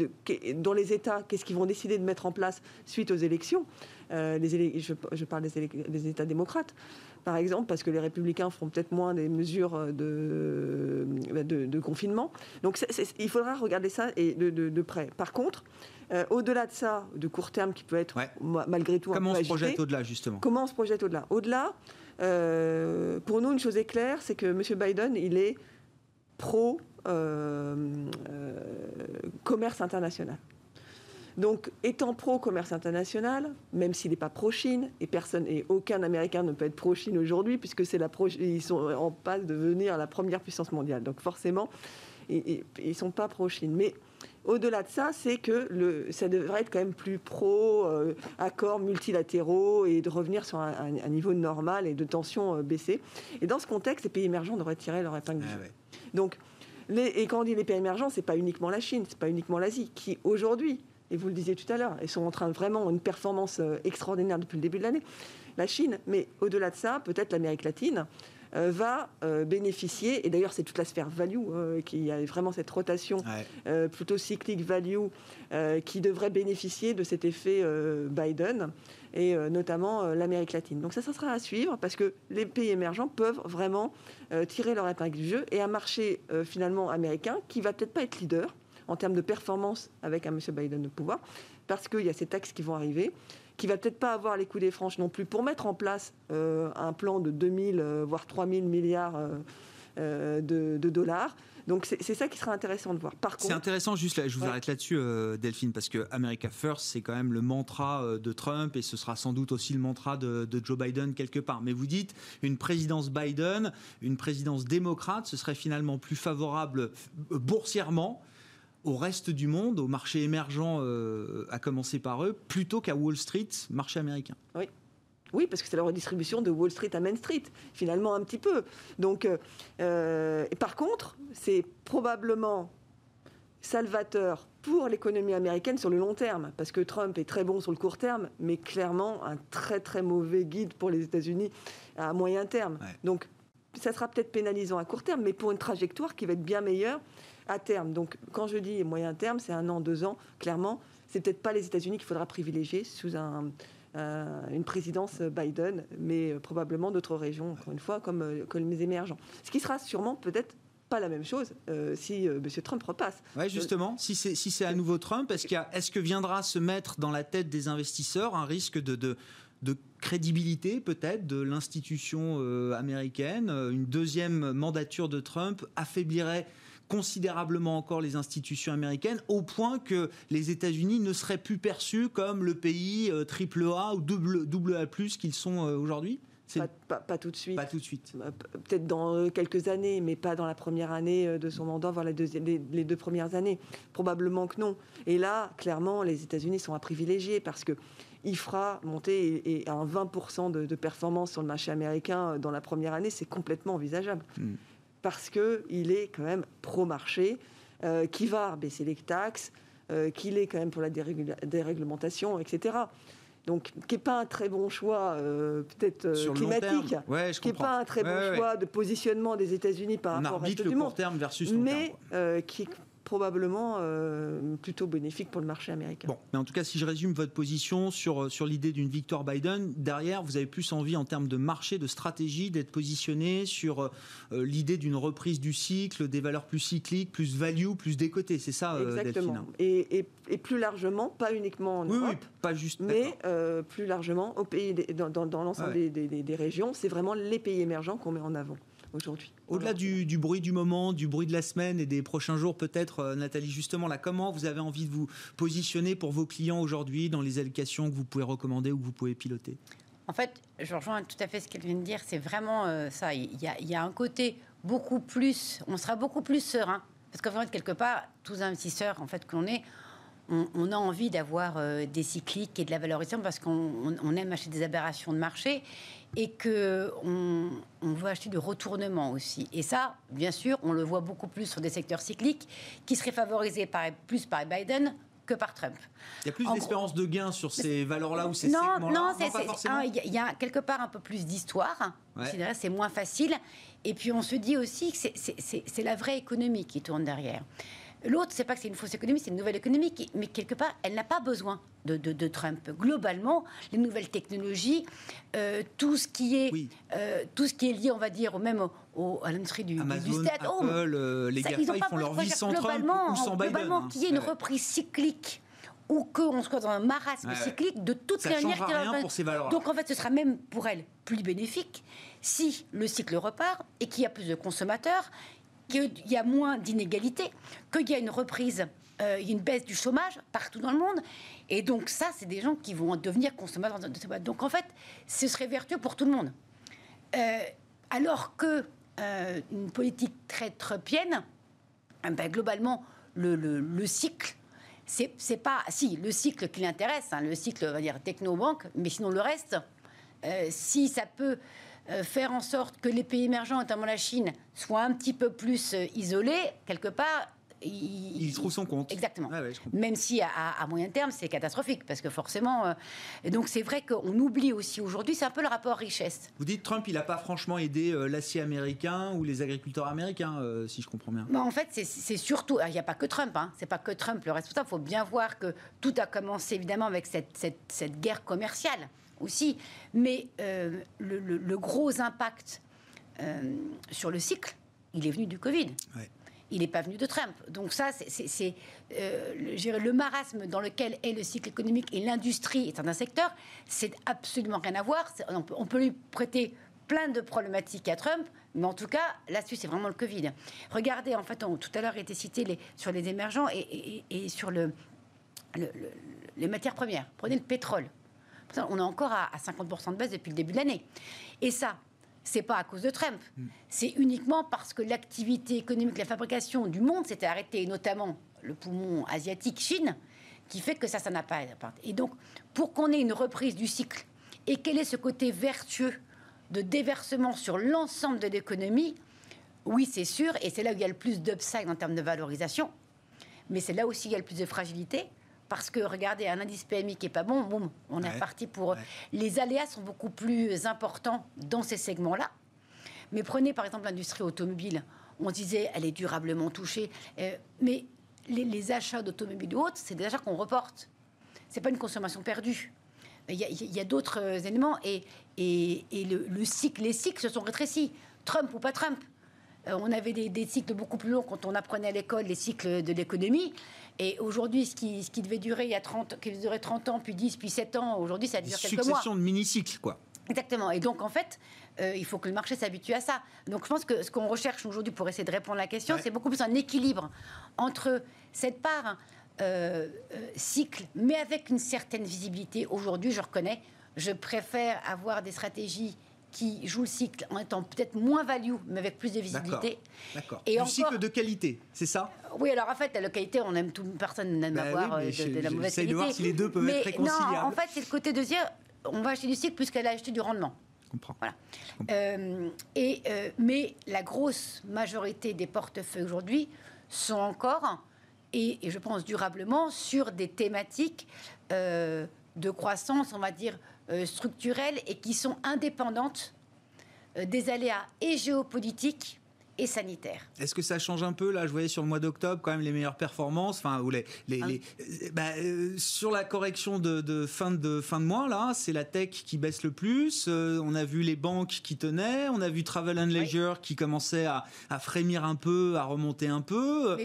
dans les États, qu'est-ce qu'ils vont décider de mettre en place suite aux élections? les, je, parle des, des États démocrates par exemple, parce que les républicains feront peut-être moins des mesures de, de, confinement. Donc il faudra regarder ça et de, près. Par contre, euh, au-delà de ça, de court terme qui peut être malgré tout comment un peu on se projette au-delà justement? Comment on se projette au-delà? Au-delà, euh, pour nous, une chose est claire, c'est que M. Biden, il est pro commerce international. Donc, étant pro-commerce international, même s'il n'est pas pro-Chine, et personne et aucun Américain ne peut être pro-Chine aujourd'hui, puisque c'est la ils sont en passe de devenir la première puissance mondiale. Donc, forcément, ils ne sont pas pro-Chine. Mais au-delà de ça, c'est que le, ça devrait être quand même plus pro-accords euh, multilatéraux et de revenir sur un, niveau normal et de tension euh, baissée. Et dans ce contexte, les pays émergents devraient tirer leur épingle du ah. Donc, et quand on dit les pays émergents, c'est pas uniquement la Chine, c'est pas uniquement l'Asie, qui aujourd'hui et vous le disiez tout à l'heure, ils sont en train vraiment une performance euh, extraordinaire depuis le début de l'année. La Chine, mais au-delà de ça, peut-être l'Amérique latine euh, va euh, bénéficier, et d'ailleurs c'est toute la sphère value, qui a vraiment cette rotation plutôt cyclique value, qui devrait bénéficier de cet effet Biden, et notamment l'Amérique latine. Donc ça, ça sera à suivre, parce que les pays émergents peuvent vraiment tirer leur épingle du jeu, et un marché finalement américain qui va peut-être pas être leader, en termes de performance avec un M. Biden au pouvoir, parce qu'il y a ces taxes qui vont arriver, qui va peut-être pas avoir les coups des franches non plus pour mettre en place euh, un plan de 2000 euh, voire 3000 milliards euh, de, dollars. Donc c'est ça qui sera intéressant de voir. Par c'est intéressant, juste là, je vous arrête là-dessus, Delphine, parce que America First, c'est quand même le mantra de Trump et ce sera sans doute aussi le mantra de, de, Joe Biden quelque part. Mais vous dites, une présidence Biden, une présidence démocrate, ce serait finalement plus favorable boursièrement au reste du monde, au marché émergent, euh, à commencer par eux, plutôt qu'à Wall Street, marché américain. Oui. Oui, parce que c'est la redistribution de Wall Street à Main Street, finalement un petit peu. Donc, euh, euh, et par contre, c'est probablement salvateur pour l'économie américaine sur le long terme, parce que Trump est très bon sur le court terme, mais clairement un très très mauvais guide pour les États-Unis à moyen terme. Donc, ça sera peut-être pénalisant à court terme, mais pour une trajectoire qui va être bien meilleure à terme. Donc, quand je dis moyen terme, c'est un an, deux ans, clairement, c'est peut-être pas les États-Unis qu'il faudra privilégier sous un, une présidence Biden, mais euh, probablement d'autres régions, encore une fois, comme, euh, comme les émergents. Ce qui sera sûrement peut-être pas la même chose euh, si M. Trump repasse. Oui, justement, si c'est si à nouveau Trump, est-ce est que viendra se mettre dans la tête des investisseurs un risque de crédibilité peut-être de l'institution américaine Une deuxième mandature de Trump affaiblirait considérablement encore les institutions américaines, au point que les États-Unis ne seraient plus perçus comme le pays euh, triple A ou double, A+, qu'ils sont euh, aujourd'hui? Pas, tout de suite. Pas tout de suite. Euh, peut-être dans quelques années, mais pas dans la première année de son mandat, voire les, deux premières années. Probablement que non. Et là, clairement, les États-Unis sont à privilégier parce que il fera monter et, un 20% de, performance sur le marché américain dans la première année, c'est complètement envisageable. Hmm parce qu'il est quand même pro-marché, euh, qui va baisser les taxes, euh, qu'il est quand même pour la déréglementation, etc. Donc, qui n'est pas un très bon choix, euh, peut-être climatique, qui n'est pas un très bon choix de positionnement des États-Unis par rapport au reste du monde, terme versus mais qui probablement euh, plutôt bénéfique pour le marché américain. Bon, mais en tout cas, si je résume votre position sur, euh, sur l'idée d'une victoire Biden, derrière, vous avez plus envie en termes de marché, de stratégie, d'être positionné sur euh, l'idée d'une reprise du cycle, des valeurs plus cycliques, plus value, plus décotés. C'est ça, Exactement. Et, et, plus largement, pas uniquement en Europe, pas juste, mais plus largement au pays, dans, dans, l'ensemble des, des, des régions. C'est vraiment les pays émergents qu'on met en avant aujourd'hui. Au-delà du, bruit du moment, du bruit de la semaine et des prochains jours, peut-être, euh, Nathalie, justement, là, comment vous avez envie de vous positionner pour vos clients aujourd'hui dans les allocations que vous pouvez recommander ou que vous pouvez piloter? En fait, je rejoins tout à fait ce qu'elle vient de dire. C'est vraiment euh, ça. Il y, a, un côté beaucoup plus, on sera beaucoup plus serein. Parce qu'en fait, quelque part, tous investisseurs en fait, qu'on est, on, a envie d'avoir euh, des cycliques et de la valorisation parce qu'on aime acheter des aberrations de marché et que on, veut acheter du retournement aussi. Et ça, bien sûr, on le voit beaucoup plus sur des secteurs cycliques qui seraient favorisés par, plus par Biden que par Trump. Il y a plus d'espérance de gain sur ces valeurs-là ou ces segments-là? Non, non, il y, a quelque part un peu plus d'histoire. C'est moins facile. Et puis on se dit aussi que c'est la vraie économie qui tourne derrière. L'autre, c'est pas que c'est une fausse économie, c'est une nouvelle économie, mais quelque part, elle n'a pas besoin de, Trump. Globalement, les nouvelles technologies, euh, tout ce qui est, euh, tout ce qui est lié, on va dire, même au, à l'industrie du, Amazon, du Apple, euh, les GAFA, ils, font leur vie sans Trump ou sans Biden. Globalement, hein. qu'il y ait une reprise cyclique ou qu'on soit dans un marasme cyclique, de toute ça manière... rien pour ces valeurs Donc en fait, ce sera même pour elle plus bénéfique si le cycle repart et qu'il y a plus de consommateurs qu'il y a moins d'inégalités, qu'il y a une reprise, euh, une baisse du chômage partout dans le monde. Et donc ça, c'est des gens qui vont devenir consommateurs. Donc en fait, ce serait vertueux pour tout le monde. Euh, alors que euh, une politique très trumpienne, eh ben, globalement, le, le, cycle, c'est pas... Si, le cycle qui l'intéresse, hein, le cycle, on va dire, techno-banque, mais sinon le reste, si ça peut faire en sorte que les pays émergents, notamment la Chine, soient un petit peu plus isolés, quelque part, il, trouve son compte. Exactement. Même si à, moyen terme, c'est catastrophique, parce que forcément. Euh, donc c'est vrai qu'on oublie aussi aujourd'hui, c'est un peu le rapport richesse. Vous dites Trump, il n'a pas franchement aidé euh, l'acier américain ou les agriculteurs américains, euh, si je comprends bien. Bah, en fait, c'est surtout. Il n'y a pas que Trump, hein, c'est pas que Trump le responsable. Il faut bien voir que tout a commencé évidemment avec cette, cette, guerre commerciale aussi. Mais le, le, gros impact sur le cycle, il est venu du Covid. Ouais il n'est pas venu de Trump. Donc ça, c'est euh, le marasme dans lequel est le cycle économique et l'industrie est un secteur, c'est absolument rien à voir. On peut, lui prêter plein de problématiques à Trump, mais en tout cas, là-dessus, c'est vraiment le Covid. Regardez, en fait, tout à l'heure, été cité les, sur les émergents et, sur le, les matières premières. Prenez le pétrole. On est encore à, à 50% de baisse depuis le début de l'année. Et ça, c'est pas à cause de Trump. Hmm. C'est uniquement parce que l'activité économique, la fabrication du monde s'était arrêtée, notamment le poumon asiatique Chine, qui fait que ça, ça n'a pas. Et donc, pour qu'on ait une reprise du cycle et quel est ce côté vertueux de déversement sur l'ensemble de l'économie, oui, c'est sûr, et c'est là où il y a le plus d'upside en termes de valorisation, mais c'est là aussi où il y a le plus de fragilité, parce que regardez, un indice PMI qui est pas bon, boum, on est reparti pour. Les aléas sont beaucoup plus importants dans ces segments-là. Mais prenez par exemple l'industrie automobile. On disait elle est durablement touchée, euh, mais les, achats d'automobiles ou autres, c'est des achats qu'on reporte. C'est pas une consommation perdue. Il y a, d'autres euh, éléments et, et, le, cycle, les cycles se sont rétrécis. Trump ou pas Trump. Euh, on avait des, des, cycles beaucoup plus longs quand on apprenait à l'école les cycles de l'économie. Et aujourd'hui, ce qui, ce qui devait durer il y a 30, qui durait 30 ans, puis 10, puis 7 ans, aujourd'hui, ça dure quelques mois. Succession de mini-cycles, quoi. Exactement. Et donc, en fait, euh, il faut que le marché s'habitue à ça. Donc, je pense que ce qu'on recherche aujourd'hui pour essayer de répondre à la question, c'est beaucoup plus un équilibre entre cette part euh, euh, cycle, mais avec une certaine visibilité. Aujourd'hui, je reconnais, je préfère avoir des stratégies qui joue le cycle en étant peut-être moins value, mais avec plus de visibilité. D'accord. Et du cycle de qualité, c'est ça? Oui, alors en fait, la qualité, on aime tout, personne n'aime bah avoir euh, de, la mauvaise qualité. de voir si les deux peuvent être réconciliables. Non, en fait, c'est le côté de dire, on va acheter du cycle plus qu'elle a acheté du rendement. Je comprends. Voilà. Euh, et, euh, mais la grosse majorité des portefeuilles aujourd'hui sont encore, et, je pense durablement, sur des thématiques de croissance, on va dire, structurelles et qui sont indépendantes euh, des aléas et géopolitiques et sanitaire. Est-ce que ça change un peu Là, je voyais sur le mois d'octobre quand même les meilleures performances. Enfin, les, les, ah. euh, bah, euh, sur la correction de, fin de fin de mois, là, c'est la tech qui baisse le plus. Euh, on a vu les banques qui tenaient. On a vu Travel and Leisure qui commençait à, frémir un peu, à remonter un peu.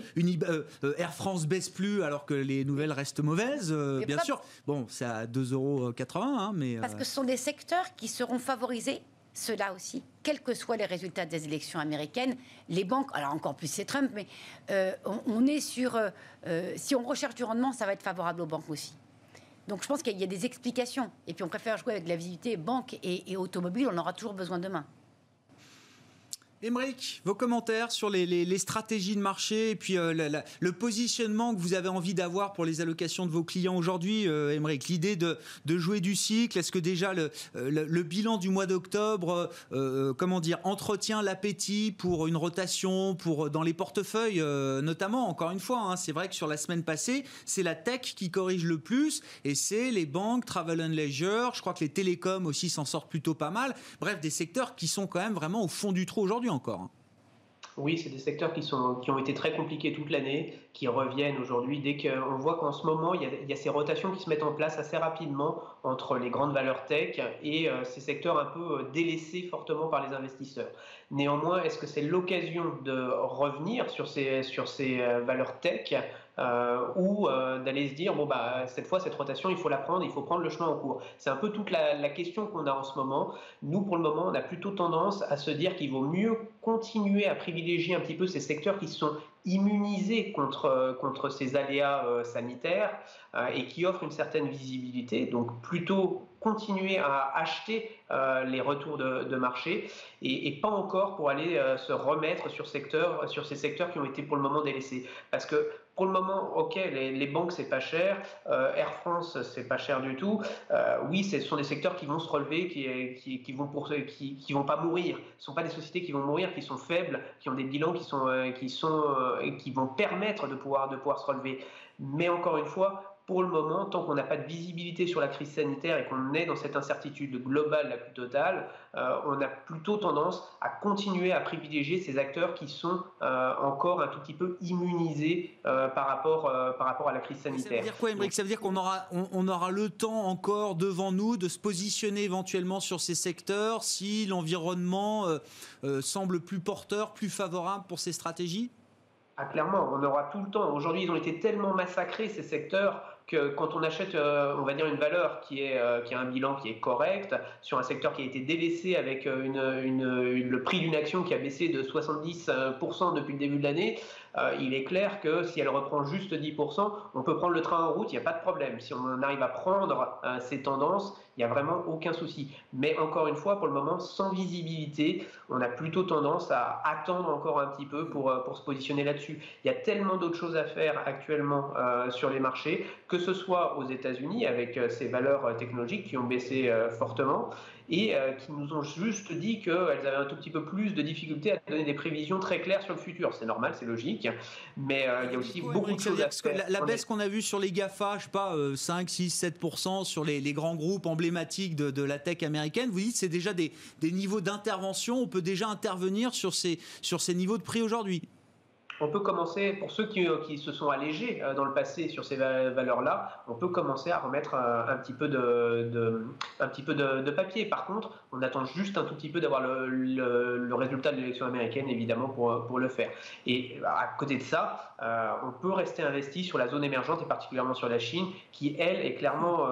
Air France baisse plus alors que les nouvelles restent mauvaises. bien sûr. Bon, c'est à 2,80 euros, hein, mais parce que ce sont des secteurs qui seront favorisés cela aussi, quels que soient les résultats des élections américaines, les banques, alors encore plus c'est Trump, mais euh, on, est sur, euh, euh, si on recherche du rendement, ça va être favorable aux banques aussi. Donc je pense qu'il y a des explications. Et puis on préfère jouer avec la visibilité banque et, et automobile, on aura toujours besoin demain. Émeric, vos commentaires sur les, stratégies de marché et puis euh, le positionnement que vous avez envie d'avoir pour les allocations de vos clients aujourd'hui, euh, L'idée de, jouer du cycle, est-ce que déjà le, euh, bilan du mois d'octobre, comment dire, entretient l'appétit pour une rotation, pour dans les portefeuilles notamment, encore une fois, hein, c'est vrai que sur la semaine passée, c'est la tech qui corrige le plus et c'est les banques, travel and leisure, je crois que les télécoms aussi s'en sortent plutôt pas mal. Bref, des secteurs qui sont quand même vraiment au fond du trou aujourd'hui encore. Hein. Oui, c'est des secteurs qui, sont, qui ont été très compliqués toute l'année, qui reviennent aujourd'hui. Dès qu'on voit qu'en ce moment, il y, a, ces rotations qui se mettent en place assez rapidement entre les grandes valeurs tech et euh, ces secteurs un peu euh, délaissés fortement par les investisseurs. Néanmoins, est-ce que c'est l'occasion de revenir sur ces, sur ces euh, valeurs tech ou d'aller se dire bon bah cette fois cette rotation il faut la prendre, il faut prendre le chemin en cours. C'est un peu toute la, question qu'on a en ce moment. Nous pour le moment on a plutôt tendance à se dire qu'il vaut mieux continuer à privilégier un petit peu ces secteurs qui sont immunisés contre, contre ces aléas euh, sanitaires euh, et qui offrent une certaine visibilité. Donc plutôt continuer à acheter euh, les retours de, marché et, pas encore pour aller se remettre sur, sur ces secteurs qui ont été pour le moment délaissés. Parce que pour le moment, ok, les, banques c'est pas cher, Air France c'est pas cher du tout. oui, ce sont des secteurs qui vont se relever, qui, qui, vont pour, qui, qui vont pas mourir. Ce sont pas des sociétés qui vont mourir, qui sont faibles, qui ont des bilans qui sont, qui sont euh, qui vont permettre de pouvoir, de pouvoir se relever. Mais encore une fois, pour le moment, tant qu'on n'a pas de visibilité sur la crise sanitaire et qu'on est dans cette incertitude globale la plus totale, euh, on a plutôt tendance à continuer à privilégier ces acteurs qui sont euh, encore un tout petit peu immunisés par, rapport, par rapport à la crise sanitaire. Ça veut dire quoi, Émeric? Ça veut dire qu'on aura, on, aura le temps encore devant nous de se positionner éventuellement sur ces secteurs si l'environnement semble plus porteur, plus favorable pour ces stratégies? Ah, clairement, on aura tout le temps. Aujourd'hui, ils ont été tellement massacrés, ces secteurs, quand on achète, euh, on va dire, une valeur euh, qui a un bilan qui est correct, sur un secteur qui a été délaissé avec euh, le prix d'une action qui a baissé de 70% depuis le début de l'année, euh, il est clair que si elle reprend juste 10%, on peut prendre le train en route, il n'y a pas de problème. Si on arrive à prendre euh, ces tendances, il n'y a vraiment aucun souci. Mais encore une fois, pour le moment, sans visibilité, on a plutôt tendance à attendre encore un petit peu pour, euh, pour se positionner là-dessus. Il y a tellement d'autres choses à faire actuellement sur les marchés, que ce soit aux États-Unis avec ces valeurs technologiques qui ont baissé fortement, et euh, qui nous ont juste dit qu'elles avaient un tout petit peu plus de difficultés à donner des prévisions très claires sur le futur. C'est normal, c'est logique, mais euh, il y a aussi beaucoup de choses à faire. La, baisse qu'on a vue sur les GAFA, je sais pas, 5, 6, 7% sur les, grands groupes emblématiques de, la tech américaine, vous dites c'est déjà des, des niveaux d'intervention, on peut déjà intervenir sur ces, sur ces niveaux de prix aujourd'hui on peut commencer, pour ceux qui, se sont allégés euh, dans le passé sur ces valeurs-là, on peut commencer à remettre euh, un, petit peu, de, papier. Par contre, on attend juste un tout petit peu d'avoir le, résultat de l'élection américaine, évidemment, pour, le faire. Et à côté de ça, euh, on peut rester investi sur la zone émergente et particulièrement sur la Chine, qui, elle, est clairement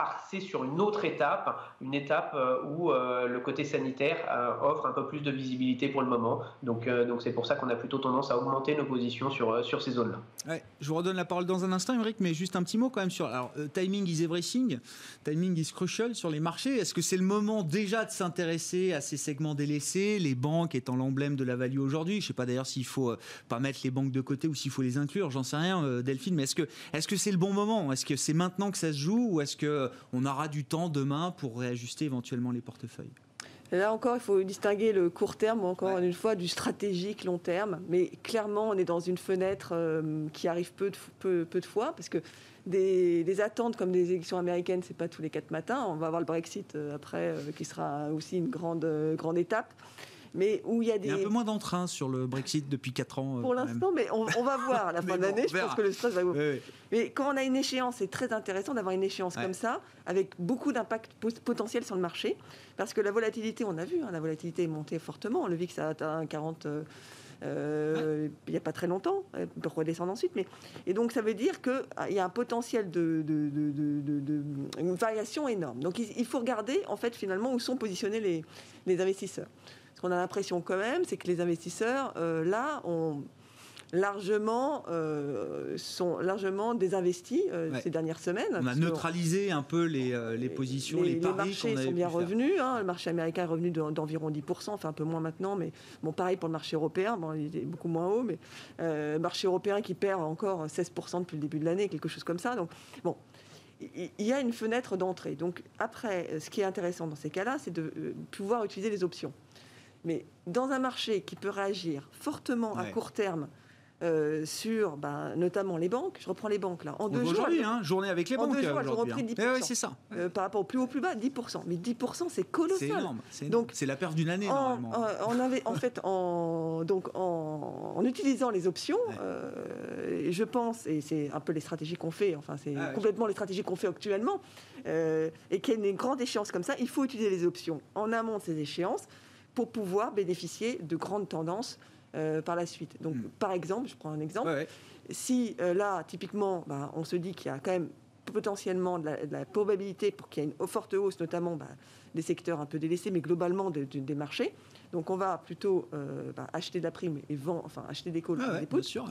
passer sur une autre étape, une étape euh, où euh, le côté sanitaire euh, offre un peu plus de visibilité pour le moment. Donc donc c'est pour ça qu'on a plutôt tendance à augmenter nos positions sur, sur ces zones-là. Je vous redonne la parole dans un instant, Émeric, mais juste un petit mot quand même sur alors, timing is everything, timing is crucial sur les marchés. Est-ce que c'est le moment déjà de s'intéresser à ces segments délaissés, les banques étant l'emblème de la value aujourd'hui? Je ne sais pas d'ailleurs s'il faut pas mettre les banques de côté ou s'il faut les inclure, j'en sais rien, Delphine, mais est-ce que est-ce que c'est le bon moment? Est-ce que c'est maintenant que ça se joue ou est-ce que on aura du temps demain pour réajuster éventuellement les portefeuilles. Là encore, il faut distinguer le court terme, encore une fois, du stratégique long terme. Mais clairement, on est dans une fenêtre euh, qui arrive peu de, peu, de, fois, parce que des, attentes comme des élections américaines, c'est pas tous les quatre matins. On va avoir le Brexit euh, après, euh, qui sera aussi une grande, grande étape mais où il y a des. Il y a un peu moins d'entrain sur le Brexit depuis 4 ans. Euh, Pour l'instant, mais on, va voir à la (laughs) fin de l'année. je pense que le stress va. Mais quand on a une échéance, c'est très intéressant d'avoir une échéance comme ça, avec beaucoup d'impact potentiel sur le marché, parce que la volatilité, on a vu, hein, la volatilité est montée fortement. Le VIX a atteint 40. Euh, il n'y a pas très longtemps, il peut redescendre ensuite. Mais... Et donc ça veut dire qu'il y a un potentiel de, de, de, une variation énorme. Donc il, faut regarder en fait finalement où sont positionnés les, les investisseurs. Ce qu'on a l'impression quand même, c'est que les investisseurs, euh, là, ont largement, euh, sont largement désinvestis euh, ces dernières semaines. On a neutralisé un peu les, les positions, les, les, les marchés sont bien revenus. Hein. le marché américain est revenu d'environ 10%, enfin un peu moins maintenant, mais bon, pareil pour le marché européen, bon, il est beaucoup moins haut, mais le marché européen qui perd encore 16% depuis le début de l'année, quelque chose comme ça. Donc, bon, il y a une fenêtre d'entrée. Donc après, ce qui est intéressant dans ces cas-là, c'est de pouvoir utiliser les options. Mais dans un marché qui peut réagir fortement à court terme euh, sur bah, notamment les banques. Je reprends les banques là. En deux jours. Aujourd'hui, hein, journée avec les en banques. deux jours, elles ont repris 10%. Eh c'est ça. Euh, par rapport au plus haut, plus bas, 10%. Mais 10%, c'est colossal. C'est énorme. Donc, c'est la perte d'une année, normalement. On avait, en fait, en, donc, en, utilisant les options, euh, je pense, et c'est un peu les stratégies qu'on fait, enfin, c'est ah complètement les stratégies qu'on fait actuellement, et qu'il y a une grande échéance comme ça, il faut utiliser les options en amont de ces échéances pour pouvoir bénéficier de grandes tendances par la suite. Donc, hmm. par exemple, je prends un exemple, si là, typiquement, bah, on se dit qu'il y a quand même potentiellement de la, probabilité pour qu'il y ait une forte hausse, notamment bah, des secteurs un peu délaissés, mais globalement des marchés. Donc on va plutôt euh, bah, acheter de la prime et vendre, enfin acheter des calls, ah des. Sûr,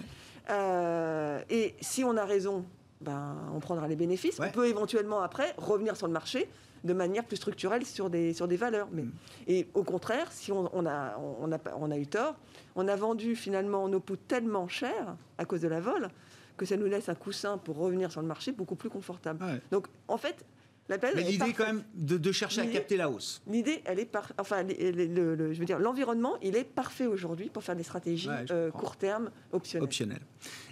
euh, et si on a raison, ben, on prendra les bénéfices. On peut éventuellement après revenir sur le marché de manière plus structurelle sur des, sur des valeurs. Mais, mm. Et au contraire, si on, a, on, a, on a eu tort, on a vendu finalement nos puts tellement cher à cause de la vol que ça nous laisse un coussin pour revenir sur le marché beaucoup plus confortable. Donc en fait, mais l'idée quand même de, chercher à capter la hausse. L'idée, elle est par... enfin, le, je veux dire, l'environnement, il est parfait aujourd'hui pour faire des stratégies euh, court terme optionnelles. Optionnelles.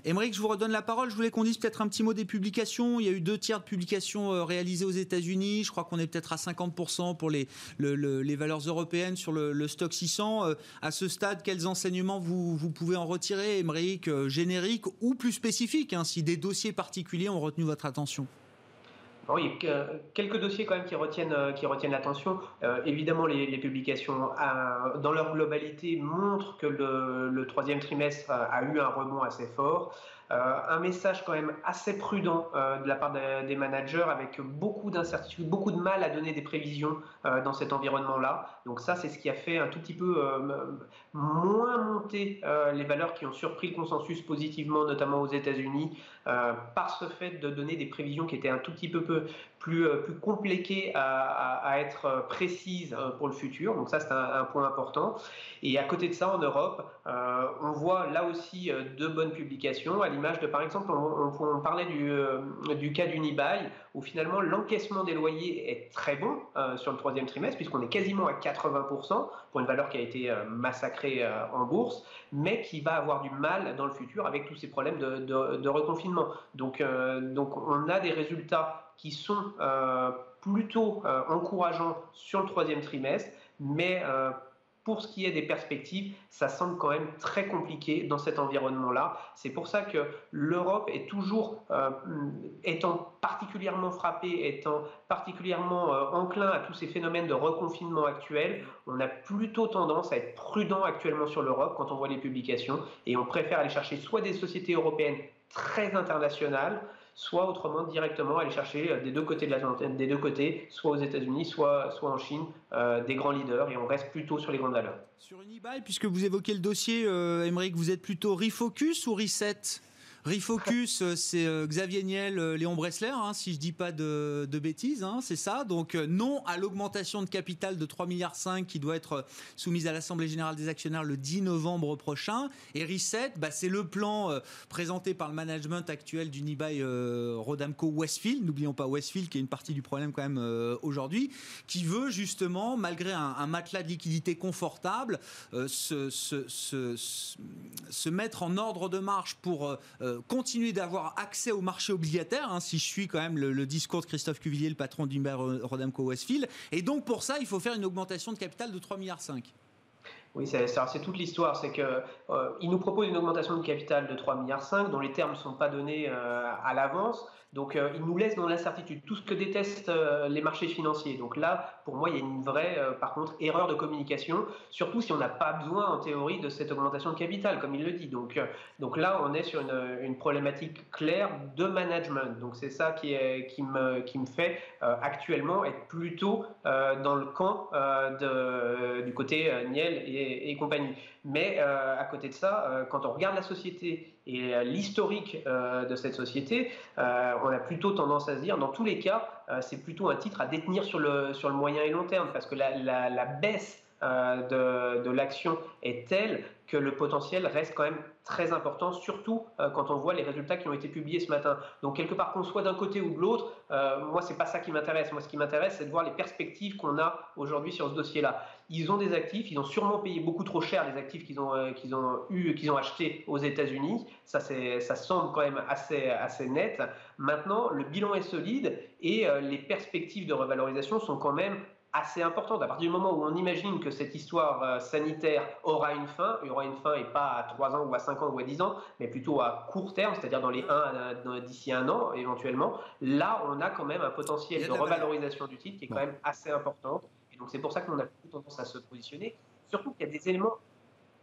Émeric, je vous redonne la parole. Je voulais qu'on dise peut-être un petit mot des publications. Il y a eu deux tiers de publications euh, réalisées aux États-Unis. Je crois qu'on est peut-être à 50% pour les, les valeurs européennes sur le, stock 600. Euh, à ce stade, quels enseignements vous, vous pouvez en retirer, Émeric, générique ou plus spécifique, hein, si des dossiers particuliers ont retenu votre attention? Il y a quelques dossiers quand même qui retiennent, euh, qui retiennent l'attention. Euh, évidemment, les, publications euh, dans leur globalité montrent que le, le troisième trimestre a eu un rebond assez fort. Euh, un message quand même assez prudent euh, de la part des managers avec beaucoup d'incertitudes, beaucoup de mal à donner des prévisions euh, dans cet environnement-là. Donc ça, c'est ce qui a fait un tout petit peu moins monter les valeurs qui ont surpris le consensus positivement, notamment aux États-Unis, par ce fait de donner des prévisions qui étaient un tout petit peu plus, plus compliquées à, être précises pour le futur. Donc ça, c'est un, point important. Et à côté de ça, en Europe, on voit là aussi de bonnes publications l'image de, par exemple, on, parlait du, euh, du cas où finalement l'encaissement des loyers est très bon euh, sur le troisième trimestre, puisqu'on est quasiment à 80% pour une valeur qui a été euh, massacrée en bourse, mais qui va avoir du mal dans le futur avec tous ces problèmes de, de reconfinement. Donc, donc on a des résultats qui sont plutôt encourageants sur le troisième trimestre, mais pour ce qui est des perspectives, ça semble quand même très compliqué dans cet environnement-là. C'est pour ça que l'Europe est toujours, euh, étant particulièrement frappée, étant particulièrement euh, enclin à tous ces phénomènes de reconfinement actuels, on a plutôt tendance à être prudent actuellement sur l'Europe quand on voit les publications et on préfère aller chercher soit des sociétés européennes très internationales, soit autrement directement aller chercher euh, des deux côtés de l'Atlantique, des deux côtés, soit aux États-Unis, soit, soit en Chine, euh, des grands leaders, et on reste plutôt sur les grandes valeurs. Sur Unibail, puisque vous évoquez le dossier, euh, vous êtes plutôt refocus ou reset? Refocus, euh, c'est euh, Xavier Niel, euh, Léon Bressler, hein, si je dis pas de, bêtises, hein, c'est ça. Donc non à l'augmentation de capital de 3,5 milliards qui doit être soumise à l'Assemblée générale des actionnaires le 10 novembre prochain. Et Reset, bah, c'est le plan présenté par le management actuel d'Unibail Rodamco Westfield. N'oublions pas Westfield qui est une partie du problème quand même aujourd'hui, qui veut justement, malgré un, matelas de liquidité confortable, se, mettre en ordre de marche pour continuer d'avoir accès au marché obligataire, hein, si je suis quand même le, discours de Christophe Cuvillier, le patron d'Imber Rodamco Westfield. Et donc pour ça, il faut faire une augmentation de capital de 3,5 milliards. Oui, c'est toute l'histoire. C'est qu'il euh, nous propose une augmentation de capital de 3,5 milliards dont les termes ne sont pas donnés euh, à l'avance. Donc, euh, il nous laisse dans l'incertitude, tout ce que détestent les marchés financiers. Donc là, pour moi, il y a une vraie, par contre, erreur de communication, surtout si on n'a pas besoin, en théorie, de cette augmentation de capital, comme il le dit. Donc, donc là, on est sur une, problématique claire de management. Donc c'est ça qui, me, qui me fait actuellement être plutôt dans le camp du côté Niel et, et compagnie. Mais à côté de ça, quand on regarde la société et euh, l'historique euh, de cette société, euh, on a plutôt tendance à se dire, dans tous les cas, c'est plutôt un titre à détenir sur le, sur le moyen et long terme, parce que la, la baisse de, de l'action est telle que le potentiel reste quand même très important, surtout euh, quand on voit les résultats qui ont été publiés ce matin. Donc quelque part qu'on soit d'un côté ou de l'autre, euh, moi c'est pas ça qui m'intéresse. Moi ce qui m'intéresse c'est de voir les perspectives qu'on a aujourd'hui sur ce dossier-là. Ils ont des actifs, ils ont sûrement payé beaucoup trop cher les actifs qu'ils ont euh, qu'ils ont eu, qu'ils ont achetés aux États-Unis. Ça c'est ça semble quand même assez assez net. Maintenant le bilan est solide et les perspectives de revalorisation sont quand même assez importante. À partir du moment où on imagine que cette histoire euh, sanitaire aura une fin, il y aura une fin et pas à 3 ans ou à 5 ans ou à 10 ans, mais plutôt à court terme, c'est-à-dire dans les 1 d'ici un an éventuellement, là on a quand même un potentiel de revalorisation du titre qui est quand même assez important. Et donc c'est pour ça qu'on a plutôt tendance à se positionner. Surtout qu'il y a des éléments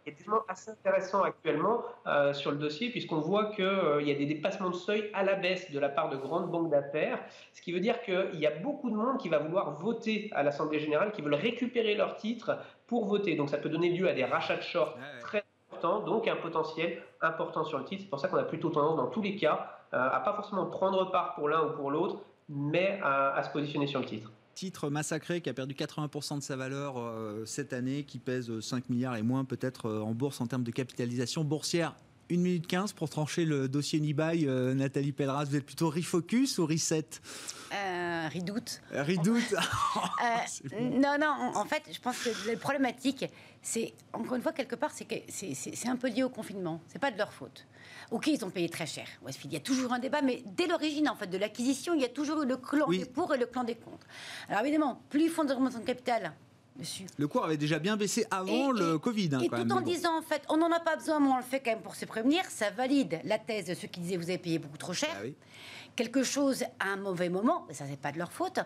est tellement assez intéressant actuellement euh, sur le dossier, puisqu'on voit qu'il euh, y a des dépassements de seuil à la baisse de la part de grandes banques d'affaires, ce qui veut dire qu'il y a beaucoup de monde qui va vouloir voter à l'Assemblée générale, qui veulent récupérer leurs titres pour voter. Donc ça peut donner lieu à des rachats de short très importants, donc un potentiel important sur le titre. C'est pour ça qu'on a plutôt tendance, dans tous les cas, euh, à pas forcément prendre part pour l'un ou pour l'autre, mais à se positionner sur le titre titre massacré qui a perdu 80% de sa valeur euh, cette année, qui pèse 5 milliards et moins peut-être euh, en bourse en termes de capitalisation boursière. 1 minute 15 pour trancher le dossier Nibaï. Euh, Nathalie Pelleras, vous êtes plutôt refocus ou reset? Redoute. Redoute (laughs) Non, non, en fait, je pense que la problématique, c'est, encore une fois, quelque part, c'est que c'est un peu lié au confinement. C'est pas de leur faute. Ok, ils ont payé très cher. Westfield, il y a toujours un débat, mais dès l'origine, en fait, de l'acquisition, il y a toujours eu le clan des pour et le clan des contre. Alors évidemment, plus ils font de remontées de capital, Le cours avait déjà bien baissé avant le Covid. Hein, et tout en disant, en fait, on n'en a pas besoin, mais on le fait quand même pour se prévenir, ça valide la thèse de ceux qui disaient vous avez payé beaucoup trop cher. Ah Quelque chose à un mauvais moment, ça c'est pas de leur faute,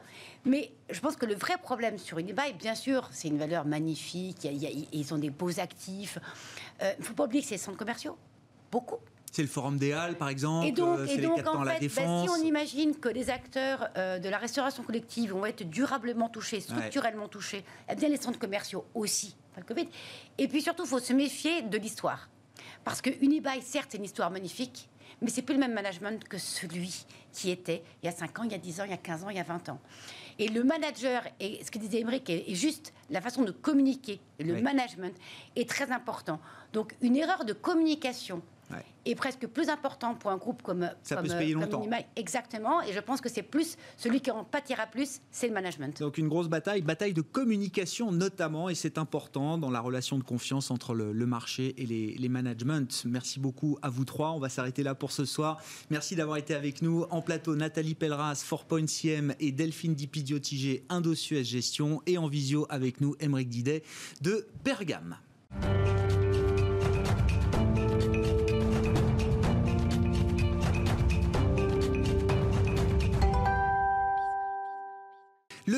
mais je pense que le vrai problème sur Unibail, bien sûr, c'est une valeur magnifique, ils ont des beaux actifs. Il euh, ne faut pas oublier que c'est des centres commerciaux, beaucoup. C'est le Forum des Halles, par exemple. Et donc, et donc en fait, bah, si on imagine que les acteurs euh, de la restauration collective vont être durablement touchés, structurellement touchés, eh bien les centres commerciaux aussi, pas le Covid. Et puis surtout, il faut se méfier de l'histoire. Parce que Unibail, certes, c'est une histoire magnifique, mais c'est plus le même management que celui qui était il y a 5 ans, il y a 10 ans, il y a 15 ans, il y a 20 ans. Et le manager, et ce que disait Émeric, est, juste la façon de communiquer, le management est très important. Donc une erreur de communication est presque plus important pour un groupe comme, ça comme, peut se payer longtemps. Exactement. Et je pense que c'est plus celui qui en pâtira plus, c'est le management. Donc une grosse bataille, bataille de communication notamment, et c'est important dans la relation de confiance entre le, marché et les, les managements. Merci beaucoup à vous trois. On va s'arrêter là pour ce soir. Merci d'avoir été avec nous en plateau. Nathalie Pelleras, Point CM et Delphine Dipidio-Tigé, Indosuez Gestion, et en visio avec nous, Émeric Didet de Pergame.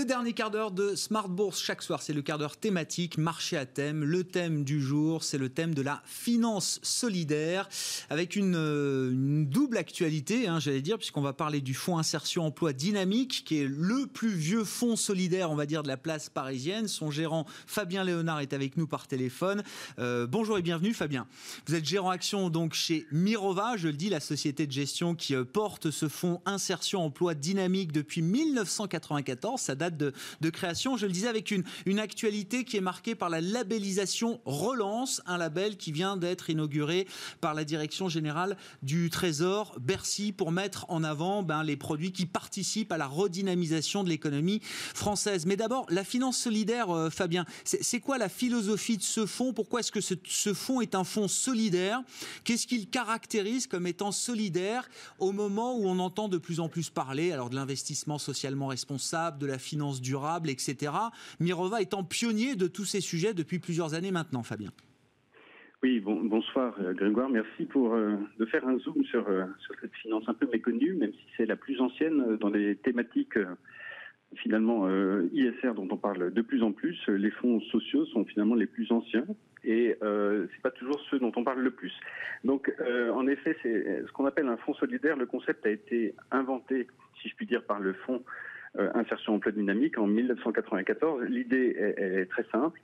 Le dernier quart d'heure de Smart Bourse chaque soir, c'est le quart d'heure thématique, marché à thème. Le thème du jour, c'est le thème de la finance solidaire, avec une, euh, double actualité, hein, j'allais dire, puisqu'on va parler du fonds insertion emploi dynamique, qui est le plus vieux fonds solidaire, on va dire, de la place parisienne. Son gérant Fabien Léonard est avec nous par téléphone. Euh, bonjour et bienvenue Fabien. Vous êtes gérant action donc chez Mirova, je le dis, la société de gestion qui euh, porte ce fonds insertion emploi dynamique depuis 1994. Ça date de, création. Je le disais avec une, actualité qui est marquée par la labellisation Relance, un label qui vient d'être inauguré par la direction générale du Trésor Bercy pour mettre en avant ben, les produits qui participent à la redynamisation de l'économie française. Mais d'abord, la finance solidaire, euh, Fabien, c'est quoi la philosophie de ce fonds? Pourquoi est-ce que ce, ce fonds est un fonds solidaire? Qu'est-ce qu'il caractérise comme étant solidaire au moment où on entend de plus en plus parler alors de l'investissement socialement responsable, de la finance durable, etc. Mirova étant pionnier de tous ces sujets depuis plusieurs années maintenant, Fabien. Oui, bonsoir euh, Grégoire. Merci pour euh, de faire un zoom sur, euh, sur, cette finance un peu méconnue, même si c'est la plus ancienne dans les thématiques finalement ISR dont on parle de plus en plus. Les fonds sociaux sont finalement les plus anciens et euh, c'est pas toujours ceux dont on parle le plus. Donc, en effet, c'est ce qu'on appelle un fonds solidaire. Le concept a été inventé, si je puis dire, par le fonds insertion emploi dynamique en 1994. L'idée est, très simple,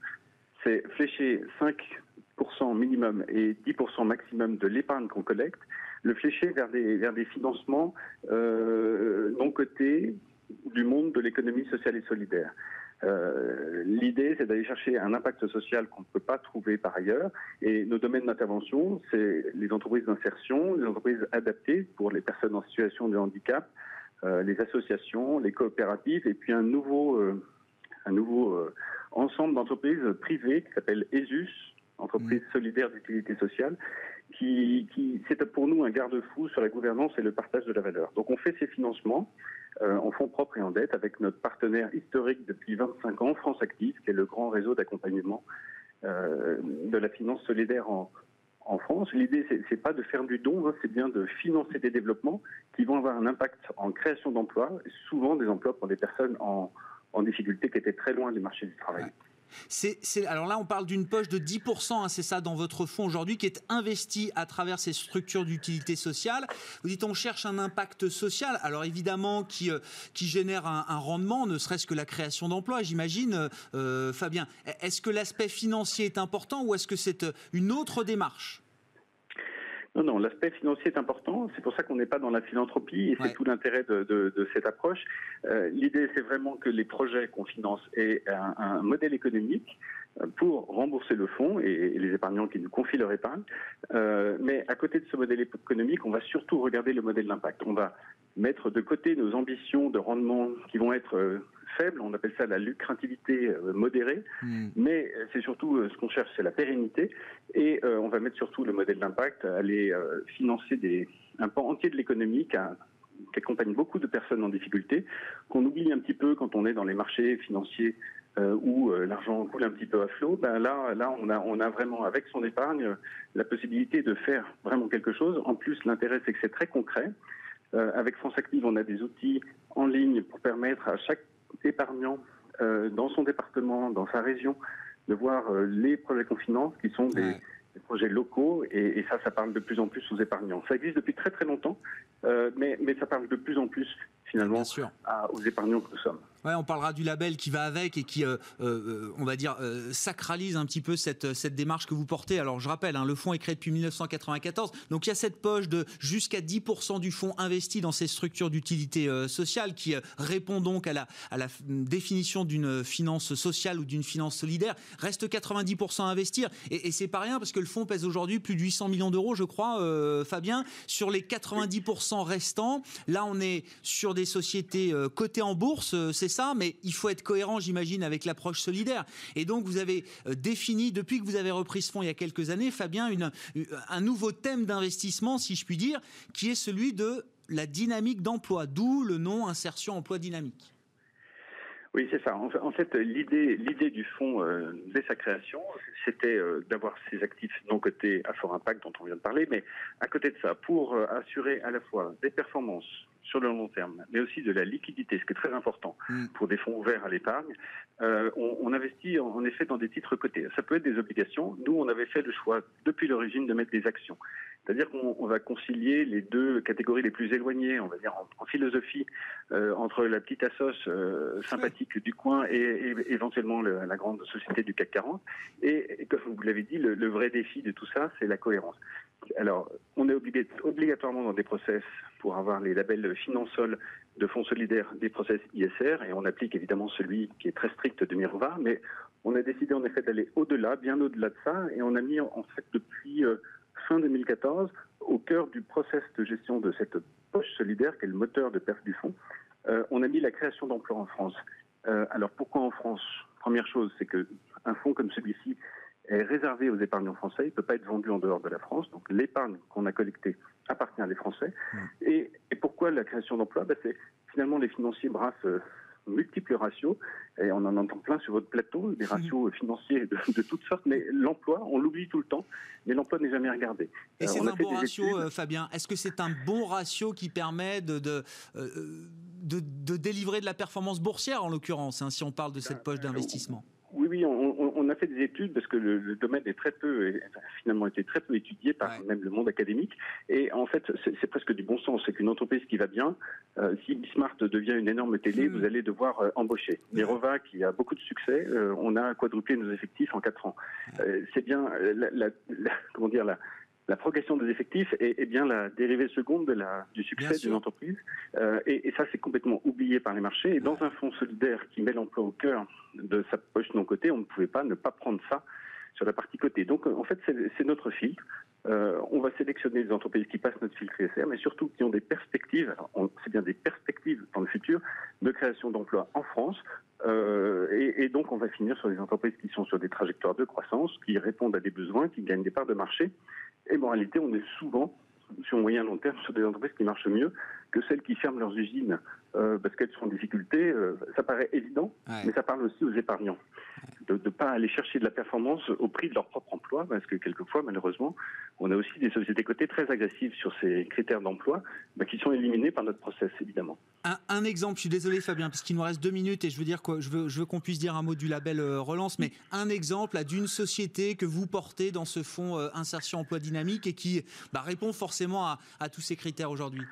c'est flécher 5% minimum et 10% maximum de l'épargne qu'on collecte, le flécher vers des, financements euh, non cotés du monde de l'économie sociale et solidaire. Euh, L'idée, c'est d'aller chercher un impact social qu'on ne peut pas trouver par ailleurs. Et nos domaines d'intervention, c'est les entreprises d'insertion, les entreprises adaptées pour les personnes en situation de handicap, euh, les associations, les coopératives, et puis un nouveau, euh, un nouveau euh, ensemble d'entreprises privées qui s'appelle ESUS, entreprise mmh. solidaire d'utilité sociale, qui, qui c'est pour nous un garde-fou sur la gouvernance et le partage de la valeur. Donc on fait ces financements en fonds propres et en dette avec notre partenaire historique depuis 25 ans, France Active, qui est le grand réseau d'accompagnement de la finance solidaire en, en France. L'idée, c'est pas de faire du don, hein, c'est bien de financer des développements qui vont avoir un impact en création d'emplois, souvent des emplois pour des personnes en, difficulté qui étaient très loin du marché du travail. Alors là, on parle d'une poche de 10%, hein, c'est ça, dans votre fonds aujourd'hui, qui est investi à travers ces structures d'utilité sociale. Vous dites, on cherche un impact social, alors évidemment, qui, euh, qui génère un, rendement, ne serait-ce que la création d'emplois, j'imagine. Euh, euh, Fabien, est-ce que l'aspect financier est important ou est-ce que c'est une autre démarche? Non, non, l'aspect financier est important. C'est pour ça qu'on n'est pas dans la philanthropie et c'est tout l'intérêt de, cette approche. Euh, l'idée, c'est vraiment que les projets qu'on finance aient un, modèle économique euh, pour rembourser le fonds et, les épargnants qui nous confient leur épargne. Euh, mais à côté de ce modèle économique, on va surtout regarder le modèle d'impact. On va mettre de côté nos ambitions de rendement qui vont être faible, on appelle ça la lucrativité euh, modérée, hmm. mais euh, c'est surtout euh, ce qu'on cherche, c'est la pérennité, et on va mettre surtout le modèle d'impact, aller financer des, un pan entier de l'économie qui, accompagne beaucoup de personnes en difficulté, qu'on oublie un petit peu quand on est dans les marchés financiers où l'argent coule un petit peu à flot, ben là, là on, a, on a vraiment, avec son épargne, la possibilité de faire vraiment quelque chose. En plus, l'intérêt, c'est que c'est très concret. avec France Active, on a des outils en ligne pour permettre à chaque épargnant euh, dans son département, dans sa région, de voir euh, les projets qu'on finance qui sont des, projets locaux et, ça, ça parle de plus en plus aux épargnants. Ça existe depuis très très longtemps, euh, mais, mais ça parle de plus en plus finalement aux épargnants que nous sommes on parlera du label qui va avec et qui, euh, euh, on va dire, euh, sacralise un petit peu cette, cette démarche que vous portez. Alors, je rappelle, hein, le fonds est créé depuis 1994. Donc, il y a cette poche de jusqu'à 10% du fonds investi dans ces structures d'utilité sociale qui répond donc à la, à la définition d'une finance sociale ou d'une finance solidaire. Reste 90% à investir. Et, c'est pas rien parce que le fonds pèse aujourd'hui plus de 800 millions d'euros, je crois, Fabien. Sur les 90% restants, là, on est sur des sociétés cotées en bourse. C'est mais il faut être cohérent, j'imagine, avec l'approche solidaire. Et donc, vous avez euh, défini, depuis que vous avez repris ce fonds il y a quelques années, Fabien, une, un nouveau thème d'investissement, si je puis dire, qui est celui de la dynamique d'emploi, d'où le nom insertion emploi dynamique. Oui, c'est ça. En fait, l'idée, du fonds euh, dès sa création, c'était euh, d'avoir ces actifs non cotés à fort impact dont on vient de parler, mais à côté de ça, pour assurer à la fois des performances sur le long terme, mais aussi de la liquidité, ce qui est très important mm. pour des fonds ouverts à l'épargne. Euh, on, investit en, effet dans des titres cotés. Ça peut être des obligations. Nous, on avait fait le choix depuis l'origine de mettre des actions. C'est-à-dire qu'on va concilier les deux catégories les plus éloignées, on va dire en, philosophie, euh, entre la petite assoce euh, sympathique du coin et, éventuellement la grande société du CAC 40. Et, comme vous l'avez dit, le, vrai défi de tout ça, c'est la cohérence. Alors, on est obligé, obligatoirement dans des process pour avoir les labels Finansol de fonds solidaires des process ISR, et on applique évidemment celui qui est très strict de Mirova, mais on a décidé en effet d'aller au-delà, bien au-delà de ça, et on a mis en fait depuis euh, fin 2014 au cœur du process de gestion de cette poche solidaire, qui est le moteur de perte du fonds, euh, on a mis la création d'emplois en France. Euh, alors pourquoi en France? Première chose, c'est que un fonds comme celui-ci est réservé aux épargnants français. Il ne peut pas être vendu en dehors de la France. Donc l'épargne qu'on a collectée appartient à des Français. Mmh. Et, pourquoi la création d'emplois? Ben, C'est finalement les financiers brassent euh, multiples ratios, et on en entend plein sur votre plateau, des ratios financiers de, toutes sortes, mais l'emploi, on l'oublie tout le temps, mais l'emploi n'est jamais regardé. Et euh, c'est un bon ratio, euh, Fabien Est-ce que c'est un bon ratio qui permet de, de, de, délivrer de la performance boursière, en l'occurrence, hein, si on parle de cette poche d'investissement? oui, oui, on, fait des études parce que le, domaine est très peu, finalement été très peu étudié par même le monde académique. Et en fait, c'est presque du bon sens. C'est qu'une entreprise qui va bien, euh, si Bismart devient une énorme télé, hmm. vous allez devoir euh, embaucher. Mirova, qui a beaucoup de succès, euh, on a quadruplé nos effectifs en quatre ans. c'est bien, la, (laughs) comment dire, la, la progression des effectifs est, bien la dérivée seconde de la, du succès d'une entreprise. Euh, et, ça, c'est complètement oublié par les marchés. Et dans un fonds solidaire qui met l'emploi au cœur de sa poche non cotée, on ne pouvait pas ne pas prendre ça sur la partie cotée. Donc, en fait, c'est notre filtre. Euh, on va sélectionner des entreprises qui passent notre filtre ISR, mais surtout qui ont des perspectives, c'est bien des perspectives dans le futur, de création d'emplois en France. Euh, et, et, donc, on va finir sur des entreprises qui sont sur des trajectoires de croissance, qui répondent à des besoins, qui gagnent des parts de marché et en réalité, on est souvent, sur moyen long terme, sur des entreprises qui marchent mieux que celles qui ferment leurs usines euh, parce qu'elles sont en difficulté. Euh, ça paraît évident, mais ça parle aussi aux épargnants. De ne pas aller chercher de la performance au prix de leur propre emploi, parce que quelquefois, malheureusement, on a aussi des sociétés cotées très agressives sur ces critères d'emploi, bah, qui sont éliminés par notre process, évidemment. Un, exemple, je suis désolé Fabien, parce qu'il nous reste deux minutes et je veux dire quoi, je veux, je veux qu'on puisse dire un mot du label Relance, mais un exemple d'une société que vous portez dans ce fonds insertion emploi dynamique et qui bah, répond forcément à tous ces critères aujourd'hui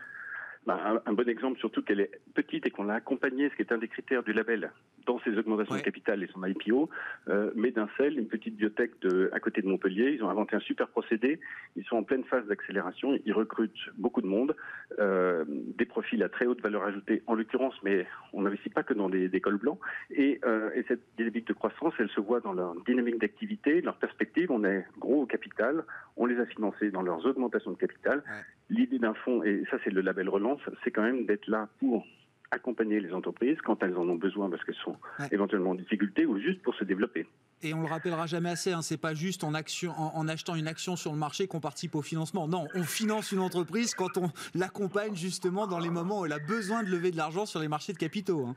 bah, un, bon exemple, surtout qu'elle est petite et qu'on l'a accompagnée, ce qui est un des critères du label dans ses augmentations de capital et son IPO, euh, Médincel, une petite biotech de, à côté de Montpellier, ils ont inventé un super procédé, ils sont en pleine phase d'accélération, ils recrutent beaucoup de monde, euh, des profils à très haute valeur ajoutée en l'occurrence, mais on n'investit pas que dans des, des cols blancs, et, euh, et cette dynamique de croissance, elle se voit dans leur dynamique d'activité, leur perspective, on est gros au capital, on les a financés dans leurs augmentations de capital, l'idée d'un fonds, et ça c'est le label relance, c'est quand même d'être là pour accompagner les entreprises quand elles en ont besoin parce qu'elles sont éventuellement en difficulté ou juste pour se développer. Et on le rappellera jamais assez, hein, c'est pas juste en, action, en, achetant une action sur le marché qu'on participe au financement. Non, on finance une entreprise quand on l'accompagne justement dans les moments où elle a besoin de lever de l'argent sur les marchés de capitaux. Hein.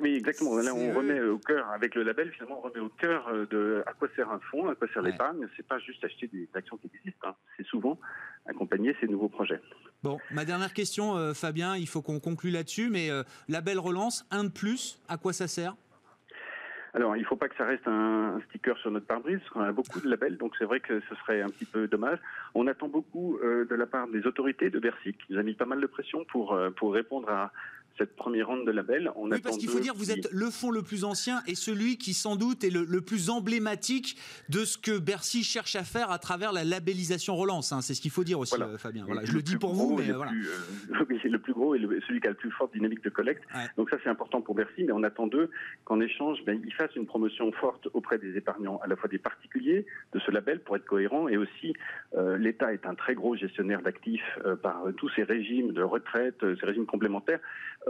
Oui, exactement. Là, on remet au cœur, avec le label, finalement, on remet au cœur euh, de à quoi sert un fonds, à quoi sert l'épargne. C'est pas juste acheter des actions qui existent. Hein. C'est souvent accompagner ces nouveaux projets. Bon, ma dernière question, euh, Fabien, il faut qu'on conclue là-dessus, mais euh, label relance, un de plus, à quoi ça sert? Alors, il ne faut pas que ça reste un, sticker sur notre pare-brise, parce qu'on a beaucoup de labels, donc c'est vrai que ce serait un petit peu dommage. On attend beaucoup de la part des autorités de Bercy, qui nous a mis pas mal de pression pour, pour répondre à, cette première ronde de label. On oui, parce qu'il faut dire, vous êtes le fonds le plus ancien et celui qui sans doute est le, plus emblématique de ce que Bercy cherche à faire à travers la labellisation relance. Hein. C'est ce qu'il faut dire aussi, euh, Fabien. Voilà, je le, dis pour vous, mais voilà. c'est (laughs) le plus gros et celui qui a le plus forte dynamique de collecte. Donc ça, c'est important pour Bercy, mais on attend d'eux qu'en échange, ben, ils fassent une promotion forte auprès des épargnants, à la fois des particuliers de ce label pour être cohérent, et aussi euh, l'État est un très gros gestionnaire d'actifs euh, par tous ces régimes de retraite, ces régimes complémentaires.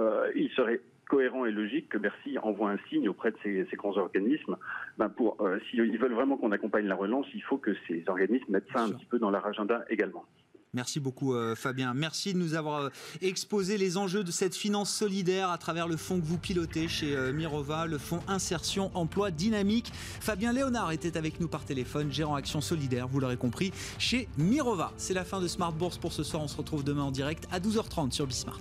Euh, il serait cohérent et logique que Bercy envoie un signe auprès de ces, grands organismes. Ben pour, euh, s'ils veulent vraiment qu'on accompagne la relance, il faut que ces organismes mettent ça un petit peu dans leur agenda également. Merci beaucoup euh, Fabien. Merci de nous avoir exposé les enjeux de cette finance solidaire à travers le fonds que vous pilotez chez Mirova, le fonds Insertion Emploi Dynamique. Fabien Léonard était avec nous par téléphone, gérant Action Solidaire, vous l'aurez compris, chez Mirova. C'est la fin de Smart Bourse pour ce soir. On se retrouve demain en direct à 12h30 sur Bismart.